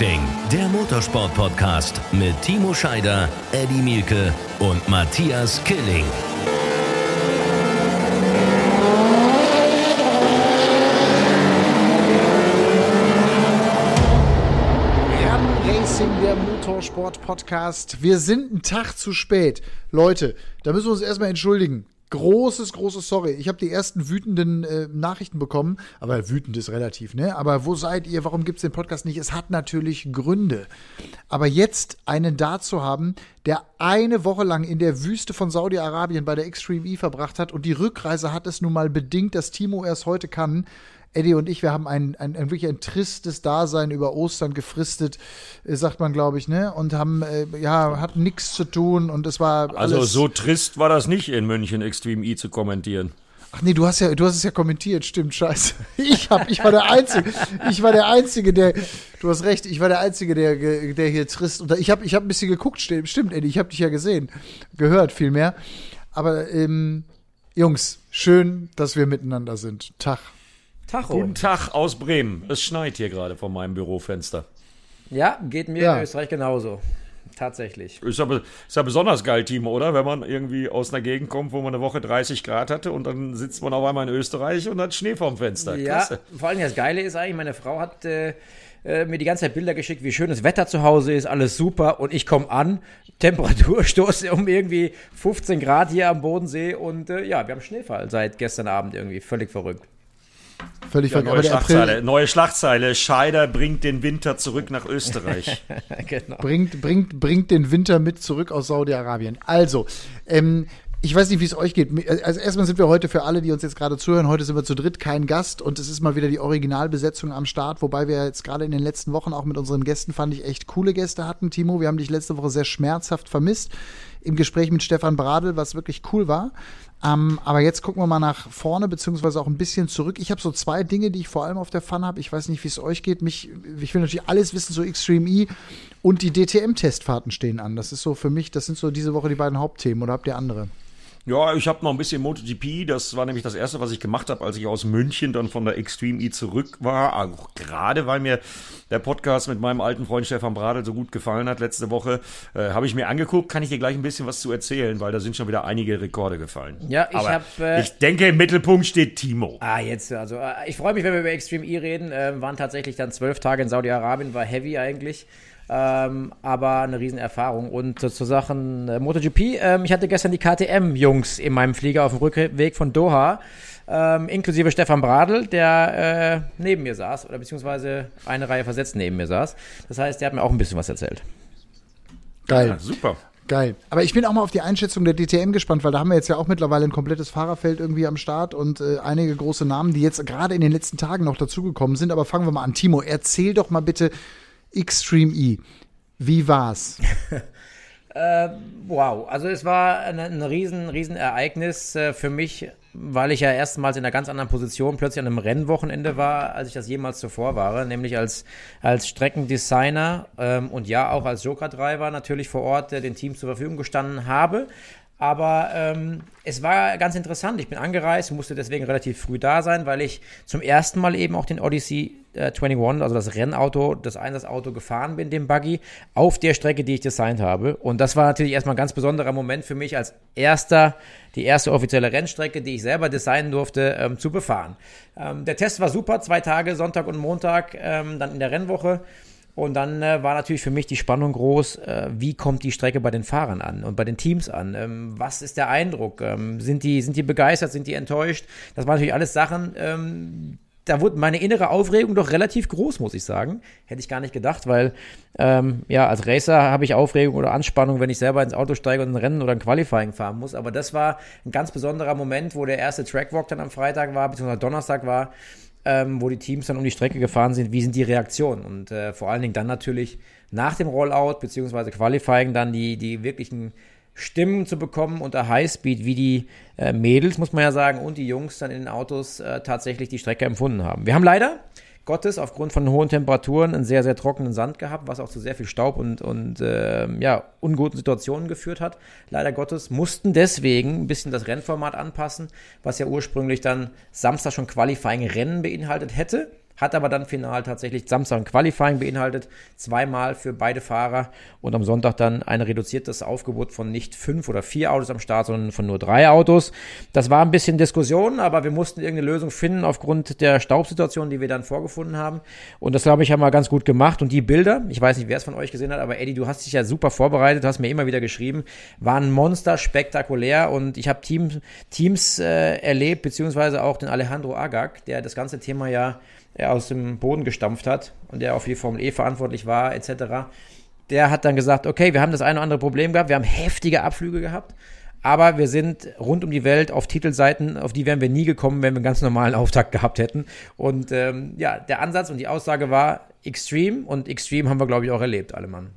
Racing, der Motorsport-Podcast mit Timo Scheider, Eddie Mielke und Matthias Killing. Racing, der Motorsport-Podcast. Wir sind einen Tag zu spät. Leute, da müssen wir uns erstmal entschuldigen. Großes, großes Sorry. Ich habe die ersten wütenden äh, Nachrichten bekommen. Aber wütend ist relativ, ne? Aber wo seid ihr? Warum gibt's den Podcast nicht? Es hat natürlich Gründe. Aber jetzt einen da zu haben, der eine Woche lang in der Wüste von Saudi-Arabien bei der Extreme E verbracht hat und die Rückreise hat es nun mal bedingt, dass Timo erst heute kann. Eddie und ich, wir haben ein, ein, ein wirklich ein tristes Dasein über Ostern gefristet, äh, sagt man, glaube ich, ne? Und haben, äh, ja, hatten nichts zu tun und es war. Also so trist war das nicht in München Extreme E zu kommentieren. Ach nee, du hast ja, du hast es ja kommentiert, stimmt, scheiße. Ich hab, ich war der Einzige, ich war der Einzige, der, du hast recht, ich war der Einzige, der, der hier trist, und ich habe ich hab ein bisschen geguckt, stimmt, Eddie, ich habe dich ja gesehen, gehört vielmehr. Aber, ähm, Jungs, schön, dass wir miteinander sind. Tag. Tacho. Guten Tag aus Bremen. Es schneit hier gerade vor meinem Bürofenster. Ja, geht mir ja. in Österreich genauso. Tatsächlich. Ist ja, ist ja besonders geil, Timo, oder? Wenn man irgendwie aus einer Gegend kommt, wo man eine Woche 30 Grad hatte und dann sitzt man auf einmal in Österreich und hat Schnee vorm Fenster. Ja, vor allem das Geile ist eigentlich, meine Frau hat äh, äh, mir die ganze Zeit Bilder geschickt, wie schön das Wetter zu Hause ist, alles super und ich komme an, Temperaturstoß um irgendwie 15 Grad hier am Bodensee und äh, ja, wir haben Schneefall seit gestern Abend irgendwie, völlig verrückt. Völlig ja, neue, Schlagzeile, neue Schlagzeile. Scheider bringt den Winter zurück nach Österreich. genau. bringt, bringt, bringt den Winter mit zurück aus Saudi-Arabien. Also, ähm, ich weiß nicht, wie es euch geht. Also erstmal sind wir heute für alle, die uns jetzt gerade zuhören, heute sind wir zu dritt, kein Gast und es ist mal wieder die Originalbesetzung am Start, wobei wir jetzt gerade in den letzten Wochen auch mit unseren Gästen, fand ich, echt coole Gäste hatten. Timo, wir haben dich letzte Woche sehr schmerzhaft vermisst im Gespräch mit Stefan Bradl, was wirklich cool war. Ähm, aber jetzt gucken wir mal nach vorne, beziehungsweise auch ein bisschen zurück. Ich habe so zwei Dinge, die ich vor allem auf der Fun habe. Ich weiß nicht, wie es euch geht. Mich, ich will natürlich alles wissen, so Extreme E und die DTM-Testfahrten stehen an. Das ist so für mich, das sind so diese Woche die beiden Hauptthemen. Oder habt ihr andere? Ja, ich habe noch ein bisschen MotoGP. Das war nämlich das erste, was ich gemacht habe, als ich aus München dann von der Extreme E zurück war. Auch gerade weil mir der Podcast mit meinem alten Freund Stefan Bradl so gut gefallen hat letzte Woche, äh, habe ich mir angeguckt. Kann ich dir gleich ein bisschen was zu erzählen, weil da sind schon wieder einige Rekorde gefallen. Ja, ich habe. Äh, ich denke, im Mittelpunkt steht Timo. Ah, jetzt also. Äh, ich freue mich, wenn wir über Extreme E reden. Äh, waren tatsächlich dann zwölf Tage in Saudi-Arabien, war heavy eigentlich. Ähm, aber eine Riesenerfahrung. Und äh, zu Sachen äh, MotoGP, ähm, ich hatte gestern die KTM-Jungs in meinem Flieger auf dem Rückweg von Doha, ähm, inklusive Stefan Bradl, der äh, neben mir saß, oder beziehungsweise eine Reihe versetzt neben mir saß. Das heißt, der hat mir auch ein bisschen was erzählt. Geil. Ja, super. Geil. Aber ich bin auch mal auf die Einschätzung der DTM gespannt, weil da haben wir jetzt ja auch mittlerweile ein komplettes Fahrerfeld irgendwie am Start und äh, einige große Namen, die jetzt gerade in den letzten Tagen noch dazugekommen sind. Aber fangen wir mal an. Timo, erzähl doch mal bitte, Extreme E. Wie war's? äh, wow, also es war ein, ein riesen, riesen Ereignis äh, für mich, weil ich ja erstmals in einer ganz anderen Position plötzlich an einem Rennwochenende war, als ich das jemals zuvor war, nämlich als, als Streckendesigner ähm, und ja auch als Joker-Driver natürlich vor Ort äh, den Teams zur Verfügung gestanden habe. Aber ähm, es war ganz interessant. Ich bin angereist, musste deswegen relativ früh da sein, weil ich zum ersten Mal eben auch den Odyssey äh, 21, also das Rennauto, das Einsatzauto gefahren bin, den Buggy, auf der Strecke, die ich designt habe. Und das war natürlich erstmal ein ganz besonderer Moment für mich als erster, die erste offizielle Rennstrecke, die ich selber designen durfte, ähm, zu befahren. Ähm, der Test war super, zwei Tage, Sonntag und Montag, ähm, dann in der Rennwoche. Und dann äh, war natürlich für mich die Spannung groß, äh, wie kommt die Strecke bei den Fahrern an und bei den Teams an? Ähm, was ist der Eindruck? Ähm, sind, die, sind die begeistert, sind die enttäuscht? Das waren natürlich alles Sachen, ähm, da wurde meine innere Aufregung doch relativ groß, muss ich sagen. Hätte ich gar nicht gedacht, weil ähm, ja, als Racer habe ich Aufregung oder Anspannung, wenn ich selber ins Auto steige und ein Rennen oder ein Qualifying fahren muss. Aber das war ein ganz besonderer Moment, wo der erste Trackwalk dann am Freitag war, beziehungsweise Donnerstag war ähm, wo die Teams dann um die Strecke gefahren sind, wie sind die Reaktionen? Und äh, vor allen Dingen dann natürlich nach dem Rollout beziehungsweise Qualifying dann die, die wirklichen Stimmen zu bekommen unter Highspeed, wie die äh, Mädels, muss man ja sagen, und die Jungs dann in den Autos äh, tatsächlich die Strecke empfunden haben. Wir haben leider Gottes aufgrund von hohen Temperaturen einen sehr, sehr trockenen Sand gehabt, was auch zu sehr viel Staub und, und äh, ja, unguten Situationen geführt hat. Leider Gottes mussten deswegen ein bisschen das Rennformat anpassen, was ja ursprünglich dann Samstag schon Qualifying Rennen beinhaltet hätte. Hat aber dann final tatsächlich Samstag ein Qualifying beinhaltet, zweimal für beide Fahrer und am Sonntag dann ein reduziertes Aufgebot von nicht fünf oder vier Autos am Start, sondern von nur drei Autos. Das war ein bisschen Diskussion, aber wir mussten irgendeine Lösung finden aufgrund der Staubsituation, die wir dann vorgefunden haben. Und das, glaube ich, haben wir ganz gut gemacht. Und die Bilder, ich weiß nicht, wer es von euch gesehen hat, aber Eddie, du hast dich ja super vorbereitet, hast mir immer wieder geschrieben, waren Monster spektakulär und ich habe Team, Teams äh, erlebt, beziehungsweise auch den Alejandro Agag, der das ganze Thema ja aus dem Boden gestampft hat und der auch für die Formel E verantwortlich war, etc. Der hat dann gesagt, okay, wir haben das eine oder andere Problem gehabt, wir haben heftige Abflüge gehabt, aber wir sind rund um die Welt auf Titelseiten, auf die wären wir nie gekommen, wenn wir einen ganz normalen Auftakt gehabt hätten. Und ähm, ja, der Ansatz und die Aussage war Extreme und Extreme haben wir, glaube ich, auch erlebt, alle Mann.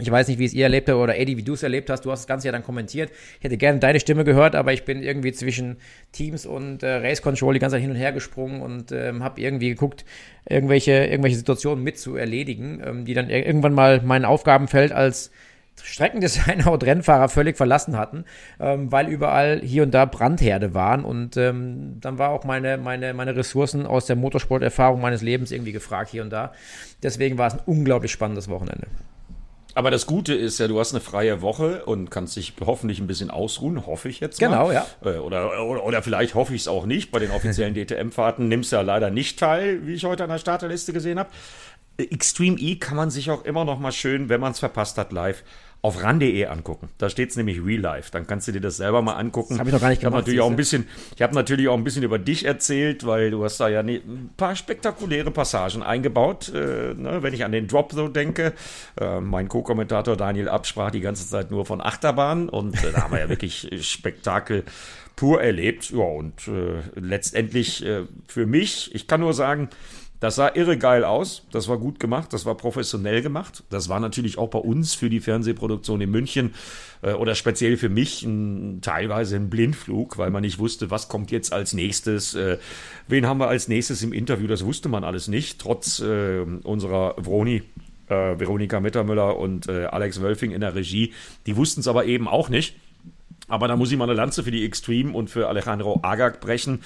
Ich weiß nicht, wie es ihr erlebt habt oder Eddie, wie du es erlebt hast. Du hast das Ganze ja dann kommentiert. Ich hätte gerne deine Stimme gehört, aber ich bin irgendwie zwischen Teams und äh, Race Control die ganze Zeit hin und her gesprungen und ähm, habe irgendwie geguckt, irgendwelche, irgendwelche Situationen mit zu erledigen, ähm, die dann irgendwann mal mein Aufgabenfeld als Streckendesigner und Rennfahrer völlig verlassen hatten, ähm, weil überall hier und da Brandherde waren. Und ähm, dann war auch meine, meine, meine Ressourcen aus der Motorsporterfahrung meines Lebens irgendwie gefragt hier und da. Deswegen war es ein unglaublich spannendes Wochenende. Aber das Gute ist ja, du hast eine freie Woche und kannst dich hoffentlich ein bisschen ausruhen, hoffe ich jetzt mal. Genau, ja. Äh, oder, oder, oder vielleicht hoffe ich es auch nicht. Bei den offiziellen DTM-Fahrten nimmst du ja leider nicht teil, wie ich heute an der Starterliste gesehen habe. Extreme E kann man sich auch immer noch mal schön, wenn man es verpasst hat, live auf ran.de angucken. Da steht es nämlich Real Life. Dann kannst du dir das selber mal angucken. Habe ich noch gar nicht ich gemacht. Natürlich auch ein bisschen, ich habe natürlich auch ein bisschen über dich erzählt, weil du hast da ja ne, ein paar spektakuläre Passagen eingebaut. Äh, ne, wenn ich an den Drop so denke. Äh, mein Co-Kommentator Daniel Ab sprach die ganze Zeit nur von Achterbahn und äh, da haben wir ja wirklich Spektakel pur erlebt. Ja, und äh, letztendlich äh, für mich, ich kann nur sagen, das sah irre geil aus. Das war gut gemacht. Das war professionell gemacht. Das war natürlich auch bei uns für die Fernsehproduktion in München äh, oder speziell für mich ein, teilweise ein Blindflug, weil man nicht wusste, was kommt jetzt als nächstes. Äh, wen haben wir als nächstes im Interview? Das wusste man alles nicht, trotz äh, unserer Vroni. Äh, Veronika Mittermüller und äh, Alex Wölfing in der Regie. Die wussten es aber eben auch nicht. Aber da muss ich mal eine Lanze für die Extreme und für Alejandro Agag brechen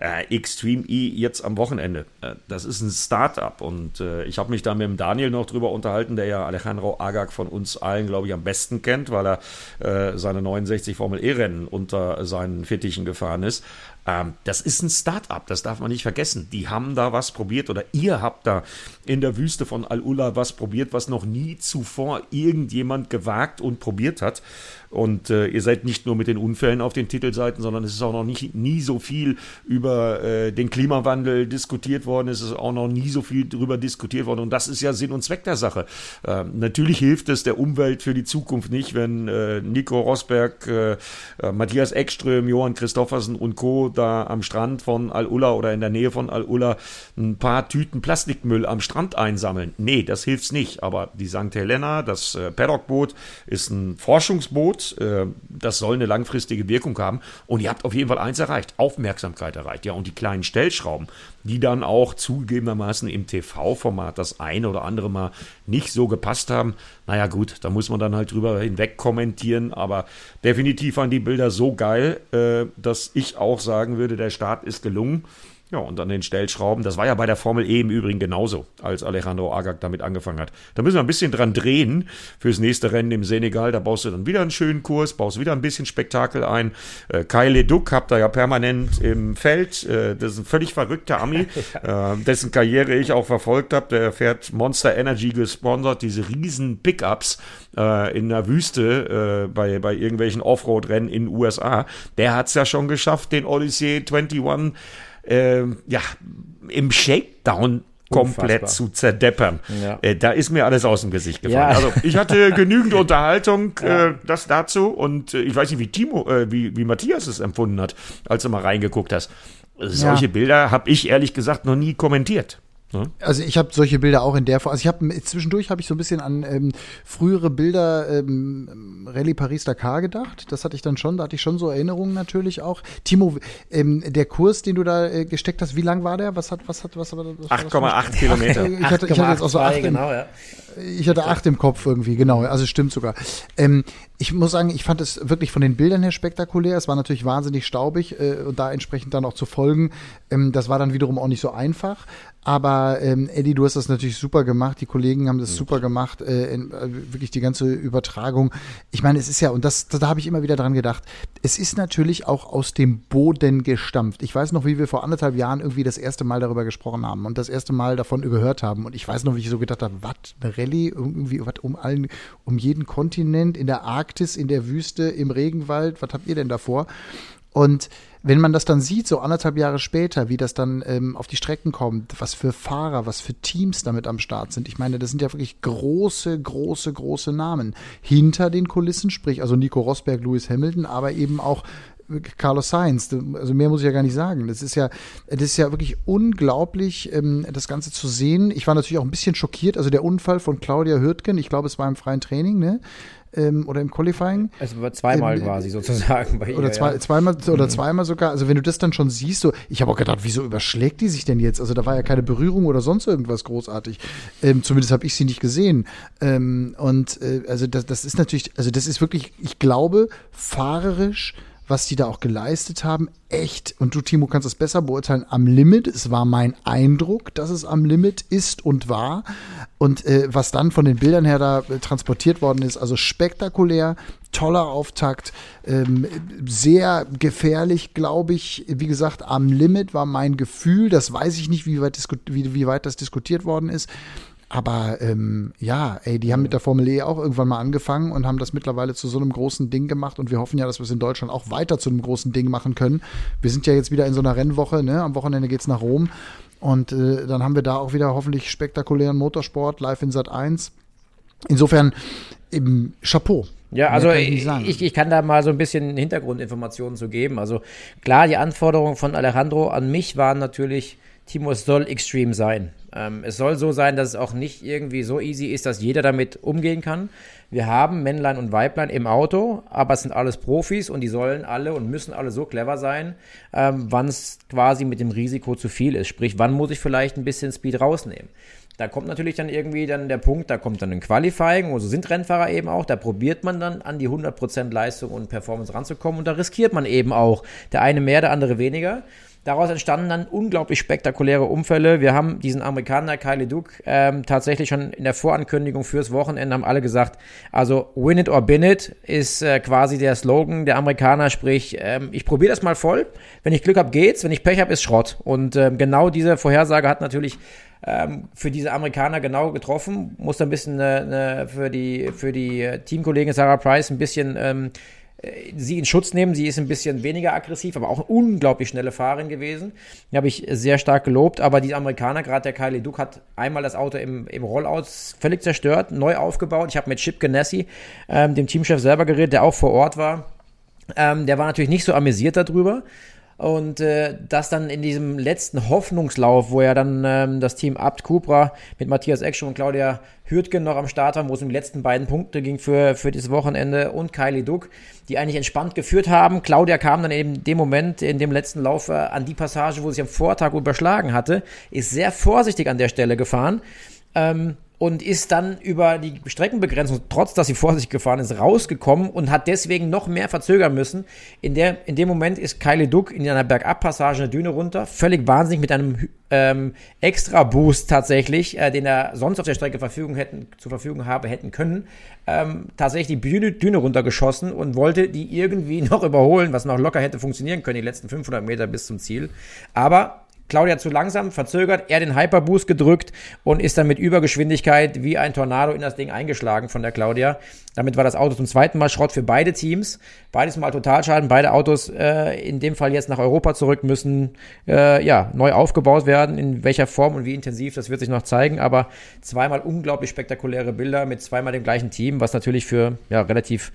äh, Extreme E jetzt am Wochenende. Äh, das ist ein Start-up und äh, ich habe mich da mit dem Daniel noch drüber unterhalten, der ja Alejandro Agag von uns allen, glaube ich, am besten kennt, weil er äh, seine 69 Formel E-Rennen unter seinen Fittichen gefahren ist. Ähm, das ist ein Start-up, das darf man nicht vergessen. Die haben da was probiert oder ihr habt da in der Wüste von Al-Ula was probiert, was noch nie zuvor irgendjemand gewagt und probiert hat. Und äh, ihr seid nicht nur mit den Unfällen auf den Titelseiten, sondern es ist auch noch nicht, nie so viel über äh, den Klimawandel diskutiert worden. Es ist auch noch nie so viel darüber diskutiert worden. Und das ist ja Sinn und Zweck der Sache. Äh, natürlich hilft es der Umwelt für die Zukunft nicht, wenn äh, Nico Rosberg, äh, äh, Matthias Ekström, Johann Christoffersen und Co. da am Strand von Al-Ula oder in der Nähe von Al-Ula ein paar Tüten Plastikmüll am Strand einsammeln. Nee, das hilft nicht. Aber die St. Helena, das äh, Paddock-Boot, ist ein Forschungsboot Angebot. Äh, das soll eine langfristige Wirkung haben. Und ihr habt auf jeden Fall eins erreicht: Aufmerksamkeit erreicht. Ja, und die kleinen Stellschrauben, die dann auch zugegebenermaßen im TV-Format das eine oder andere Mal nicht so gepasst haben. Naja, gut, da muss man dann halt drüber hinweg kommentieren. Aber definitiv waren die Bilder so geil, äh, dass ich auch sagen würde, der Start ist gelungen. Ja, und an den Stellschrauben, das war ja bei der Formel E im Übrigen genauso, als Alejandro Agag damit angefangen hat. Da müssen wir ein bisschen dran drehen fürs nächste Rennen im Senegal. Da baust du dann wieder einen schönen Kurs, baust wieder ein bisschen Spektakel ein. Äh, Kai Leduc habt ihr ja permanent im Feld. Äh, das ist ein völlig verrückter Ami, äh, dessen Karriere ich auch verfolgt habe. Der fährt Monster Energy gesponsert, diese riesen Pickups äh, in der Wüste äh, bei, bei irgendwelchen Offroad-Rennen in den USA. Der hat es ja schon geschafft, den Odyssey 21 äh, ja, im Shakedown komplett Unfassbar. zu zerdeppern. Ja. Äh, da ist mir alles aus dem Gesicht gefallen. Ja. Also ich hatte genügend Unterhaltung, ja. äh, das dazu. Und äh, ich weiß nicht, wie Timo, äh, wie, wie Matthias es empfunden hat, als du mal reingeguckt hast. Solche Bilder habe ich ehrlich gesagt noch nie kommentiert. Ne? Also ich habe solche Bilder auch in der Form. Also ich habe zwischendurch habe ich so ein bisschen an ähm, frühere Bilder ähm, Rallye Paris Dakar gedacht. Das hatte ich dann schon. Da hatte ich schon so Erinnerungen natürlich auch. Timo, ähm, der Kurs, den du da äh, gesteckt hast, wie lang war der? Was hat was hat was? was 8,8 Kilometer. ich hatte, ich hatte jetzt auch so 8, genau, ja. Ich hatte acht im Kopf irgendwie, genau. Also stimmt sogar. Ähm, ich muss sagen, ich fand es wirklich von den Bildern her spektakulär. Es war natürlich wahnsinnig staubig äh, und da entsprechend dann auch zu folgen. Ähm, das war dann wiederum auch nicht so einfach. Aber ähm, Eddie, du hast das natürlich super gemacht. Die Kollegen haben das mhm. super gemacht. Äh, in, äh, wirklich die ganze Übertragung. Ich meine, es ist ja, und das, da habe ich immer wieder dran gedacht, es ist natürlich auch aus dem Boden gestampft. Ich weiß noch, wie wir vor anderthalb Jahren irgendwie das erste Mal darüber gesprochen haben und das erste Mal davon gehört haben. Und ich weiß noch, wie ich so gedacht habe, was, eine Rallye, irgendwie, was um allen, um jeden Kontinent, in der Arktis, in der Wüste, im Regenwald, was habt ihr denn davor? Und wenn man das dann sieht, so anderthalb Jahre später, wie das dann ähm, auf die Strecken kommt, was für Fahrer, was für Teams damit am Start sind. Ich meine, das sind ja wirklich große, große, große Namen. Hinter den Kulissen, sprich also Nico Rosberg, Lewis Hamilton, aber eben auch Carlos Sainz. Also mehr muss ich ja gar nicht sagen. Das ist ja, das ist ja wirklich unglaublich, ähm, das Ganze zu sehen. Ich war natürlich auch ein bisschen schockiert. Also der Unfall von Claudia Hürtgen, ich glaube, es war im freien Training, ne? ähm, oder im Qualifying. War zweimal ähm, quasi sozusagen bei ihr. Oder, zwei, ja. zweimal, oder mhm. zweimal sogar. Also wenn du das dann schon siehst, so, ich habe auch gedacht, wieso überschlägt die sich denn jetzt? Also da war ja keine Berührung oder sonst irgendwas großartig. Ähm, zumindest habe ich sie nicht gesehen. Ähm, und äh, also das, das ist natürlich, also das ist wirklich, ich glaube, fahrerisch was die da auch geleistet haben, echt, und du, Timo, kannst es besser beurteilen, am Limit. Es war mein Eindruck, dass es am Limit ist und war. Und äh, was dann von den Bildern her da äh, transportiert worden ist, also spektakulär, toller Auftakt, ähm, sehr gefährlich, glaube ich. Wie gesagt, am Limit war mein Gefühl. Das weiß ich nicht, wie weit, wie, wie weit das diskutiert worden ist. Aber ähm, ja, ey, die haben mit der Formel E auch irgendwann mal angefangen und haben das mittlerweile zu so einem großen Ding gemacht. Und wir hoffen ja, dass wir es in Deutschland auch weiter zu einem großen Ding machen können. Wir sind ja jetzt wieder in so einer Rennwoche, ne? Am Wochenende geht's nach Rom. Und äh, dann haben wir da auch wieder hoffentlich spektakulären Motorsport live in Sat 1. Insofern eben Chapeau. Ja, also ich, ich, ich, kann da mal so ein bisschen Hintergrundinformationen zu geben. Also klar, die Anforderungen von Alejandro an mich waren natürlich, Timo, es soll extrem sein. Ähm, es soll so sein, dass es auch nicht irgendwie so easy ist, dass jeder damit umgehen kann. Wir haben Männlein und Weiblein im Auto, aber es sind alles Profis und die sollen alle und müssen alle so clever sein, ähm, wann es quasi mit dem Risiko zu viel ist. Sprich, wann muss ich vielleicht ein bisschen Speed rausnehmen. Da kommt natürlich dann irgendwie dann der Punkt, da kommt dann ein Qualifying, und so sind Rennfahrer eben auch, da probiert man dann an die 100% Leistung und Performance ranzukommen und da riskiert man eben auch. Der eine mehr, der andere weniger. Daraus entstanden dann unglaublich spektakuläre Unfälle. Wir haben diesen Amerikaner Kylie Duke ähm, tatsächlich schon in der Vorankündigung fürs Wochenende haben alle gesagt, also win it or bin it ist äh, quasi der Slogan der Amerikaner, sprich ähm, ich probiere das mal voll. Wenn ich Glück habe, geht's. Wenn ich Pech habe, ist Schrott. Und ähm, genau diese Vorhersage hat natürlich ähm, für diese Amerikaner genau getroffen. Muss da ein bisschen äh, äh für die für die äh, Teamkollegin Sarah Price ein bisschen ähm, äh, sie in Schutz nehmen. Sie ist ein bisschen weniger aggressiv, aber auch eine unglaublich schnelle Fahrerin gewesen. Die habe ich sehr stark gelobt. Aber die Amerikaner, gerade der Kylie Duke, hat einmal das Auto im, im Rollout völlig zerstört, neu aufgebaut. Ich habe mit Chip Ganassi, ähm, dem Teamchef selber geredet, der auch vor Ort war. Ähm, der war natürlich nicht so amüsiert darüber. Und äh, das dann in diesem letzten Hoffnungslauf, wo ja dann ähm, das Team Abt Cupra mit Matthias Eckschum und Claudia Hürtgen noch am Start haben, wo es um die letzten beiden Punkte ging für, für dieses Wochenende und Kylie Duck, die eigentlich entspannt geführt haben. Claudia kam dann eben in dem Moment, in dem letzten Lauf, äh, an die Passage, wo sie am Vortag überschlagen hatte, ist sehr vorsichtig an der Stelle gefahren. Ähm, und ist dann über die Streckenbegrenzung, trotz dass sie vor sich gefahren ist, rausgekommen und hat deswegen noch mehr verzögern müssen. In, der, in dem Moment ist Kylie Duck in einer Bergabpassage eine Düne runter, völlig wahnsinnig mit einem ähm, Extra-Boost tatsächlich, äh, den er sonst auf der Strecke Verfügung hätten, zur Verfügung habe, hätten können, ähm, tatsächlich die Düne, Düne runtergeschossen und wollte die irgendwie noch überholen, was noch locker hätte funktionieren können, die letzten 500 Meter bis zum Ziel. Aber Claudia zu langsam, verzögert, er den Hyperboost gedrückt und ist dann mit Übergeschwindigkeit wie ein Tornado in das Ding eingeschlagen von der Claudia. Damit war das Auto zum zweiten Mal Schrott für beide Teams. Beides mal Totalschaden. Beide Autos äh, in dem Fall jetzt nach Europa zurück müssen äh, ja neu aufgebaut werden. In welcher Form und wie intensiv, das wird sich noch zeigen. Aber zweimal unglaublich spektakuläre Bilder mit zweimal dem gleichen Team, was natürlich für ja relativ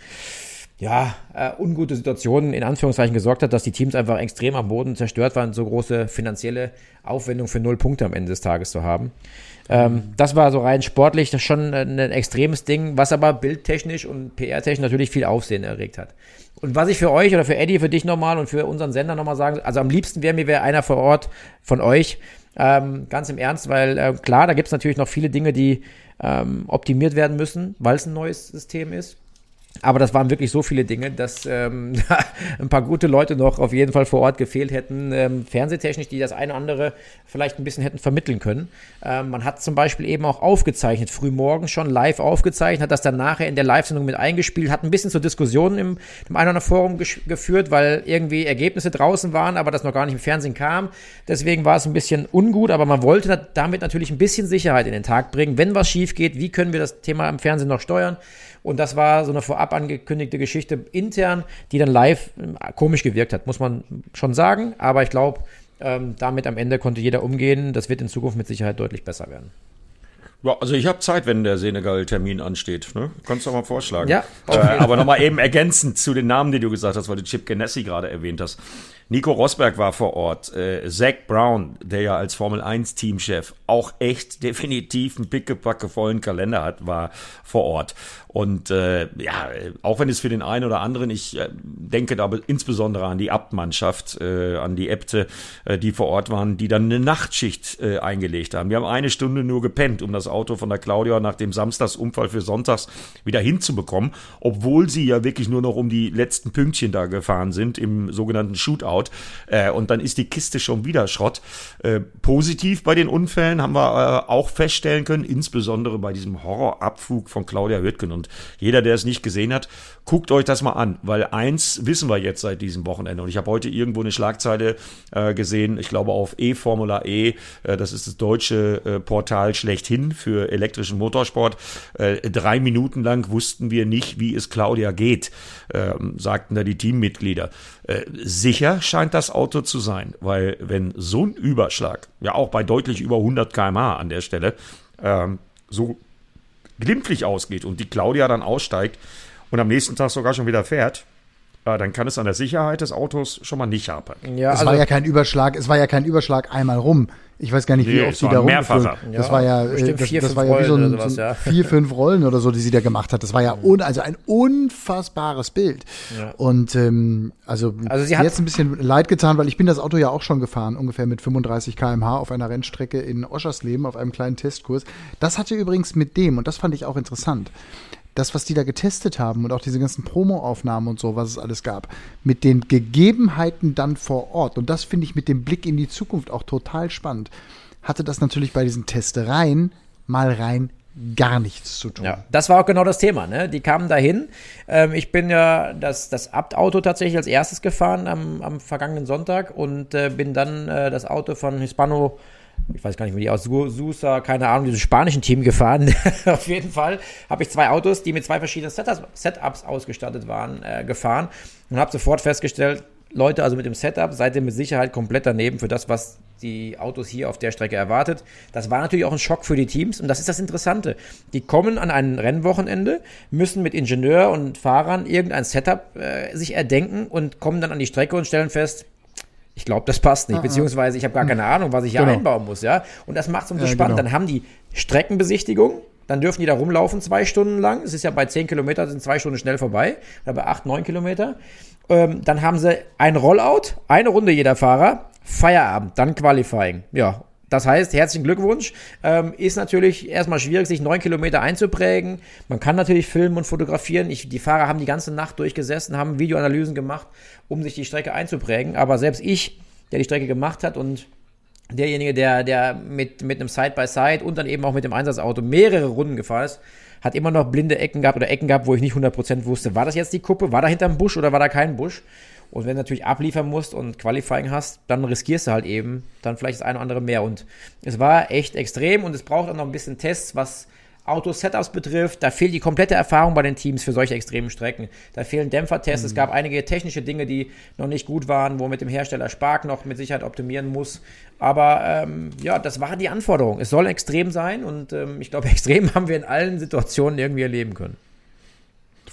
ja, äh, ungute Situationen in Anführungszeichen gesorgt hat, dass die Teams einfach extrem am Boden zerstört waren, so große finanzielle Aufwendung für null Punkte am Ende des Tages zu haben. Ähm, das war so rein sportlich das schon ein, ein extremes Ding, was aber bildtechnisch und PR-technisch natürlich viel Aufsehen erregt hat. Und was ich für euch oder für Eddie, für dich nochmal und für unseren Sender nochmal sagen, also am liebsten wäre mir wäre einer vor Ort von euch, ähm, ganz im Ernst, weil äh, klar, da gibt es natürlich noch viele Dinge, die ähm, optimiert werden müssen, weil es ein neues System ist. Aber das waren wirklich so viele Dinge, dass ähm, ein paar gute Leute noch auf jeden Fall vor Ort gefehlt hätten, ähm, fernsehtechnisch, die das eine oder andere vielleicht ein bisschen hätten vermitteln können. Ähm, man hat zum Beispiel eben auch aufgezeichnet, frühmorgens schon live aufgezeichnet, hat das dann nachher in der Live-Sendung mit eingespielt, hat ein bisschen zur Diskussion im, im einen oder anderen Forum geführt, weil irgendwie Ergebnisse draußen waren, aber das noch gar nicht im Fernsehen kam. Deswegen war es ein bisschen ungut, aber man wollte damit natürlich ein bisschen Sicherheit in den Tag bringen. Wenn was schief geht, wie können wir das Thema im Fernsehen noch steuern? Und das war so eine vorab angekündigte Geschichte intern, die dann live äh, komisch gewirkt hat, muss man schon sagen. Aber ich glaube, ähm, damit am Ende konnte jeder umgehen. Das wird in Zukunft mit Sicherheit deutlich besser werden. Ja, also ich habe Zeit, wenn der Senegal-Termin ansteht. Ne? Kannst du doch mal vorschlagen. Ja. Äh, aber nochmal eben ergänzend zu den Namen, die du gesagt hast, weil du Chip Ganassi gerade erwähnt hast. Nico Rosberg war vor Ort. Äh, Zach Brown, der ja als Formel 1 Teamchef auch echt definitiv einen pickepacke vollen Kalender hat, war vor Ort. Und äh, ja, auch wenn es für den einen oder anderen, ich äh, denke da insbesondere an die Abtmannschaft, äh, an die Äbte, äh, die vor Ort waren, die dann eine Nachtschicht äh, eingelegt haben. Wir haben eine Stunde nur gepennt, um das Auto von der Claudia nach dem Samstagsunfall für Sonntags wieder hinzubekommen, obwohl sie ja wirklich nur noch um die letzten Pünktchen da gefahren sind im sogenannten Shootout. Äh, und dann ist die Kiste schon wieder Schrott. Äh, positiv bei den Unfällen haben wir äh, auch feststellen können, insbesondere bei diesem Horrorabflug von Claudia Hürtgen. Und jeder, der es nicht gesehen hat, guckt euch das mal an, weil eins wissen wir jetzt seit diesem Wochenende. Und ich habe heute irgendwo eine Schlagzeile äh, gesehen, ich glaube auf E-Formula E, äh, das ist das deutsche äh, Portal schlechthin für elektrischen Motorsport. Drei Minuten lang wussten wir nicht, wie es Claudia geht, ähm, sagten da die Teammitglieder. Äh, sicher scheint das Auto zu sein, weil wenn so ein Überschlag, ja auch bei deutlich über 100 km/h an der Stelle, ähm, so glimpflich ausgeht und die Claudia dann aussteigt und am nächsten Tag sogar schon wieder fährt, äh, dann kann es an der Sicherheit des Autos schon mal nicht hapern. Ja, es also, war ja kein Überschlag, es war ja kein Überschlag einmal rum. Ich weiß gar nicht, wie nee, oft sie da rumgeflogen. Das ja, war ja, äh, das, vier, das war ja wie so ein, sowas, ja. vier, fünf Rollen oder so, die sie da gemacht hat. Das war ja un, also ein unfassbares Bild. Ja. Und ähm, also, also sie hat jetzt ein bisschen leid getan, weil ich bin das Auto ja auch schon gefahren, ungefähr mit 35 km/h auf einer Rennstrecke in Oschersleben auf einem kleinen Testkurs. Das hatte übrigens mit dem und das fand ich auch interessant das, was die da getestet haben und auch diese ganzen Promo-Aufnahmen und so, was es alles gab, mit den Gegebenheiten dann vor Ort, und das finde ich mit dem Blick in die Zukunft auch total spannend, hatte das natürlich bei diesen Testereien mal rein gar nichts zu tun. Ja, das war auch genau das Thema. Ne? Die kamen dahin. Ähm, ich bin ja das, das Abt-Auto tatsächlich als erstes gefahren am, am vergangenen Sonntag und äh, bin dann äh, das Auto von Hispano ich weiß gar nicht, wie die aus Susa, keine Ahnung, diesem spanischen Team gefahren. Auf jeden Fall habe ich zwei Autos, die mit zwei verschiedenen Setups, Setups ausgestattet waren, äh, gefahren und habe sofort festgestellt, Leute, also mit dem Setup seid ihr mit Sicherheit komplett daneben für das, was die Autos hier auf der Strecke erwartet. Das war natürlich auch ein Schock für die Teams und das ist das Interessante. Die kommen an ein Rennwochenende, müssen mit Ingenieur und Fahrern irgendein Setup äh, sich erdenken und kommen dann an die Strecke und stellen fest, ich glaube, das passt nicht, ah, ah. beziehungsweise ich habe gar keine Ahnung, was ich hier genau. einbauen muss, ja. Und das macht es umso ja, spannend. Genau. Dann haben die Streckenbesichtigung, dann dürfen die da rumlaufen zwei Stunden lang. Es ist ja bei 10 Kilometern sind zwei Stunden schnell vorbei, oder bei 8, 9 Kilometer. Ähm, dann haben sie ein Rollout, eine Runde jeder Fahrer, Feierabend, dann Qualifying. Ja, das heißt, herzlichen Glückwunsch. Ähm, ist natürlich erstmal schwierig, sich neun Kilometer einzuprägen. Man kann natürlich filmen und fotografieren. Ich, die Fahrer haben die ganze Nacht durchgesessen, haben Videoanalysen gemacht, um sich die Strecke einzuprägen. Aber selbst ich, der die Strecke gemacht hat und derjenige, der, der mit, mit einem Side-by-Side -Side und dann eben auch mit dem Einsatzauto mehrere Runden gefahren ist, hat immer noch blinde Ecken gehabt oder Ecken gehabt, wo ich nicht 100% wusste, war das jetzt die Kuppe, war da hinterm Busch oder war da kein Busch? Und wenn du natürlich abliefern musst und Qualifying hast, dann riskierst du halt eben dann vielleicht das eine oder andere mehr. Und es war echt extrem und es braucht auch noch ein bisschen Tests, was Auto-Setups betrifft. Da fehlt die komplette Erfahrung bei den Teams für solche extremen Strecken. Da fehlen Dämpfertests. Mhm. Es gab einige technische Dinge, die noch nicht gut waren, wo mit dem Hersteller Spark noch mit Sicherheit optimieren muss. Aber ähm, ja, das war die Anforderung. Es soll extrem sein und ähm, ich glaube, extrem haben wir in allen Situationen irgendwie erleben können.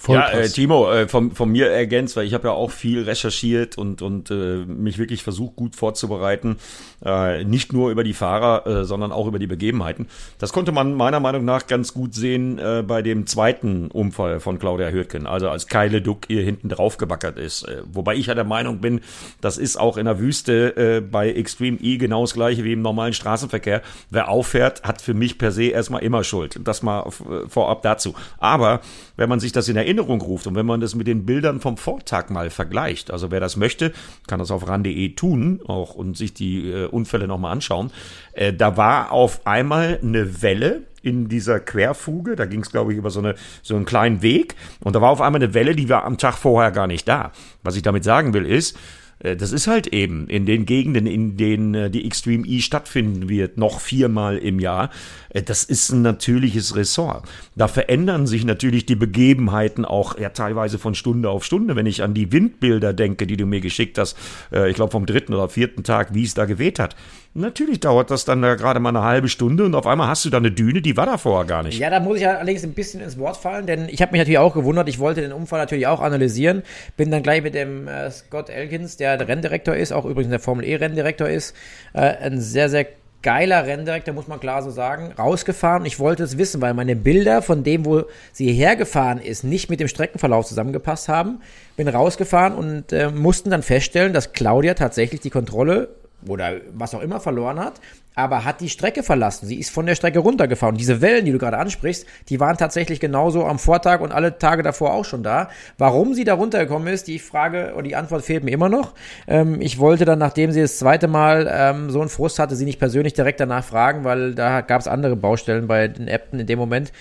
Ja, äh, Timo, äh, von, von mir ergänzt, weil ich habe ja auch viel recherchiert und, und äh, mich wirklich versucht, gut vorzubereiten. Äh, nicht nur über die Fahrer, äh, sondern auch über die Begebenheiten. Das konnte man meiner Meinung nach ganz gut sehen äh, bei dem zweiten Unfall von Claudia Hürtgen, also als Keile Duck ihr hinten drauf gebackert ist. Äh, wobei ich ja der Meinung bin, das ist auch in der Wüste äh, bei Extreme E genau das gleiche wie im normalen Straßenverkehr. Wer auffährt, hat für mich per se erstmal immer Schuld. Das mal äh, vorab dazu. Aber wenn man sich das in Erinnerung ruft und wenn man das mit den Bildern vom Vortag mal vergleicht, also wer das möchte, kann das auf ran.de tun auch und sich die äh, Unfälle nochmal anschauen. Äh, da war auf einmal eine Welle in dieser Querfuge, da ging es glaube ich über so, eine, so einen kleinen Weg und da war auf einmal eine Welle, die war am Tag vorher gar nicht da. Was ich damit sagen will ist, das ist halt eben in den Gegenden, in denen äh, die Extreme E stattfinden wird, noch viermal im Jahr. Äh, das ist ein natürliches Ressort. Da verändern sich natürlich die Begebenheiten auch ja teilweise von Stunde auf Stunde. Wenn ich an die Windbilder denke, die du mir geschickt hast, ich glaube vom dritten oder vierten Tag, wie es da geweht hat. Natürlich dauert das dann da gerade mal eine halbe Stunde und auf einmal hast du da eine Düne, die war da vorher gar nicht. Ja, da muss ich allerdings ein bisschen ins Wort fallen, denn ich habe mich natürlich auch gewundert, ich wollte den Unfall natürlich auch analysieren, bin dann gleich mit dem äh, Scott Elkins, der Renndirektor ist, auch übrigens der Formel E Renndirektor ist, äh, ein sehr, sehr geiler Renndirektor, muss man klar so sagen, rausgefahren. Ich wollte es wissen, weil meine Bilder von dem, wo sie hergefahren ist, nicht mit dem Streckenverlauf zusammengepasst haben. Bin rausgefahren und äh, mussten dann feststellen, dass Claudia tatsächlich die Kontrolle oder was auch immer verloren hat, aber hat die Strecke verlassen. Sie ist von der Strecke runtergefahren. Und diese Wellen, die du gerade ansprichst, die waren tatsächlich genauso am Vortag und alle Tage davor auch schon da. Warum sie da runtergekommen ist, die Frage oder die Antwort fehlt mir immer noch. Ähm, ich wollte dann, nachdem sie das zweite Mal ähm, so einen Frust hatte, sie nicht persönlich direkt danach fragen, weil da gab es andere Baustellen bei den Äpten in dem Moment.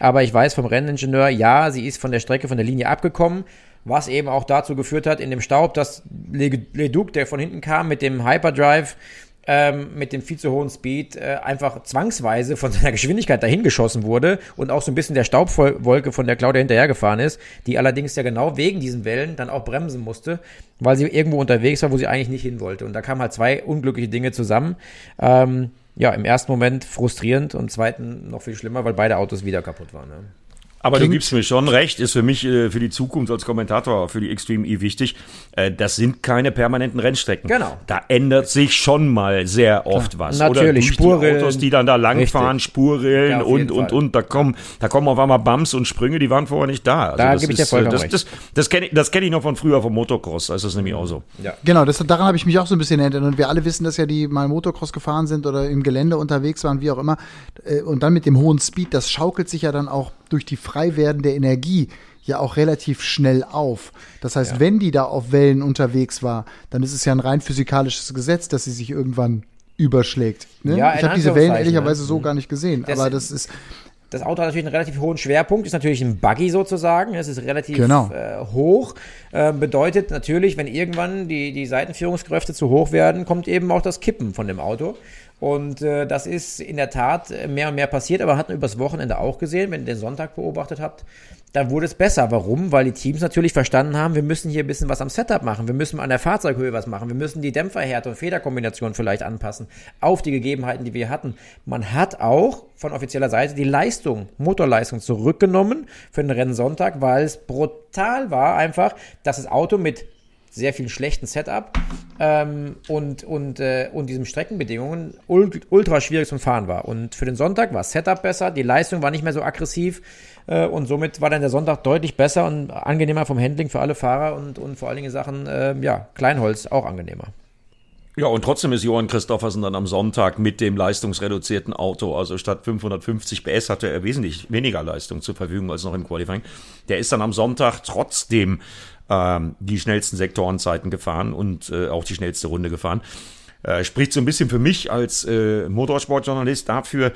Aber ich weiß vom Renningenieur, ja, sie ist von der Strecke, von der Linie abgekommen was eben auch dazu geführt hat, in dem Staub, dass Leduc, der von hinten kam, mit dem Hyperdrive, ähm, mit dem viel zu hohen Speed äh, einfach zwangsweise von seiner Geschwindigkeit dahin geschossen wurde und auch so ein bisschen der Staubwolke von der Claudia hinterhergefahren ist, die allerdings ja genau wegen diesen Wellen dann auch bremsen musste, weil sie irgendwo unterwegs war, wo sie eigentlich nicht hin wollte. Und da kamen halt zwei unglückliche Dinge zusammen. Ähm, ja, im ersten Moment frustrierend und im zweiten noch viel schlimmer, weil beide Autos wieder kaputt waren. Ne? Aber Klingt du gibst mir schon recht, ist für mich äh, für die Zukunft als Kommentator für die Extreme E wichtig. Äh, das sind keine permanenten Rennstrecken. Genau. Da ändert sich schon mal sehr oft Klar. was. Natürlich, Spurrillen. Die Autos, die dann da langfahren, Spurrillen ja, und, und, und. Da kommen, da kommen auf einmal Bumps und Sprünge, die waren vorher nicht da. Also da gebe ich dir vollkommen das, recht. Das, das, das kenne ich, das kenn ich noch von früher vom Motocross. Da ist das nämlich auch so. Ja. Genau, das, daran habe ich mich auch so ein bisschen erinnert. Und wir alle wissen, dass ja die mal Motocross gefahren sind oder im Gelände unterwegs waren, wie auch immer. Äh, und dann mit dem hohen Speed, das schaukelt sich ja dann auch durch die frei werdende Energie ja auch relativ schnell auf. Das heißt, ja. wenn die da auf Wellen unterwegs war, dann ist es ja ein rein physikalisches Gesetz, dass sie sich irgendwann überschlägt. Ne? Ja, ich habe diese Wellen ehrlicherweise ne? so gar nicht gesehen, das aber das ist das Auto hat natürlich einen relativ hohen Schwerpunkt, ist natürlich ein Buggy sozusagen, es ist relativ genau. äh, hoch. Äh, bedeutet natürlich, wenn irgendwann die, die Seitenführungskräfte zu hoch werden, kommt eben auch das Kippen von dem Auto. Und äh, das ist in der Tat mehr und mehr passiert, aber hatten wir übers Wochenende auch gesehen, wenn ihr den Sonntag beobachtet habt, dann wurde es besser. Warum? Weil die Teams natürlich verstanden haben, wir müssen hier ein bisschen was am Setup machen, wir müssen an der Fahrzeughöhe was machen, wir müssen die Dämpferhärte und Federkombination vielleicht anpassen auf die Gegebenheiten, die wir hatten. Man hat auch von offizieller Seite die Leistung, Motorleistung zurückgenommen für den Rennsonntag, weil es brutal war einfach, dass das Auto mit sehr viel schlechten Setup ähm, und, und, äh, und diesen Streckenbedingungen ultra schwierig zum Fahren war. Und für den Sonntag war Setup besser, die Leistung war nicht mehr so aggressiv äh, und somit war dann der Sonntag deutlich besser und angenehmer vom Handling für alle Fahrer und, und vor allen Dingen Sachen, äh, ja, Kleinholz auch angenehmer. Ja, und trotzdem ist Johann Christoffersen dann am Sonntag mit dem leistungsreduzierten Auto, also statt 550 PS hatte er wesentlich weniger Leistung zur Verfügung als noch im Qualifying. Der ist dann am Sonntag trotzdem ähm, die schnellsten Sektorenzeiten gefahren und äh, auch die schnellste Runde gefahren. Äh, spricht so ein bisschen für mich als äh, Motorsportjournalist dafür,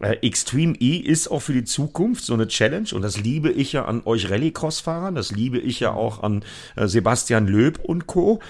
äh, Extreme E ist auch für die Zukunft so eine Challenge und das liebe ich ja an euch Rallycross-Fahrern, das liebe ich ja auch an äh, Sebastian Löb und Co.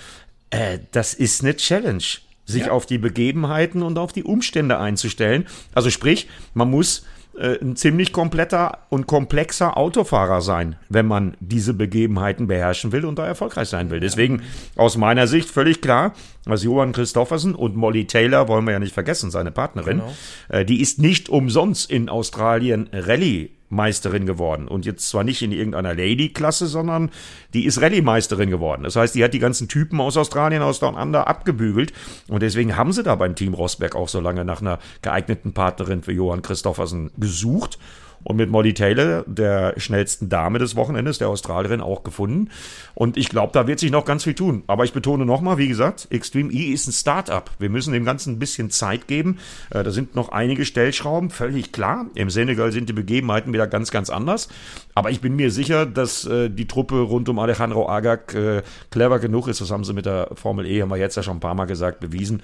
Äh, das ist eine Challenge sich ja. auf die Begebenheiten und auf die Umstände einzustellen. Also sprich, man muss äh, ein ziemlich kompletter und komplexer Autofahrer sein, wenn man diese Begebenheiten beherrschen will und da erfolgreich sein will. Deswegen aus meiner Sicht völlig klar, was Johann Christoffersen und Molly Taylor, wollen wir ja nicht vergessen, seine Partnerin, genau. äh, die ist nicht umsonst in Australien Rallye Rallye-Meisterin geworden. Und jetzt zwar nicht in irgendeiner Lady-Klasse, sondern die ist Rallye-Meisterin geworden. Das heißt, die hat die ganzen Typen aus Australien, aus Down Under abgebügelt. Und deswegen haben sie da beim Team Rosberg auch so lange nach einer geeigneten Partnerin für Johann Christoffersen gesucht und mit Molly Taylor, der schnellsten Dame des Wochenendes, der Australierin, auch gefunden. Und ich glaube, da wird sich noch ganz viel tun. Aber ich betone nochmal, wie gesagt, Extreme E ist ein Start-up. Wir müssen dem Ganzen ein bisschen Zeit geben. Äh, da sind noch einige Stellschrauben, völlig klar. Im Senegal sind die Begebenheiten wieder ganz, ganz anders. Aber ich bin mir sicher, dass äh, die Truppe rund um Alejandro Agag äh, clever genug ist. Das haben sie mit der Formel E, haben wir jetzt ja schon ein paar Mal gesagt, bewiesen.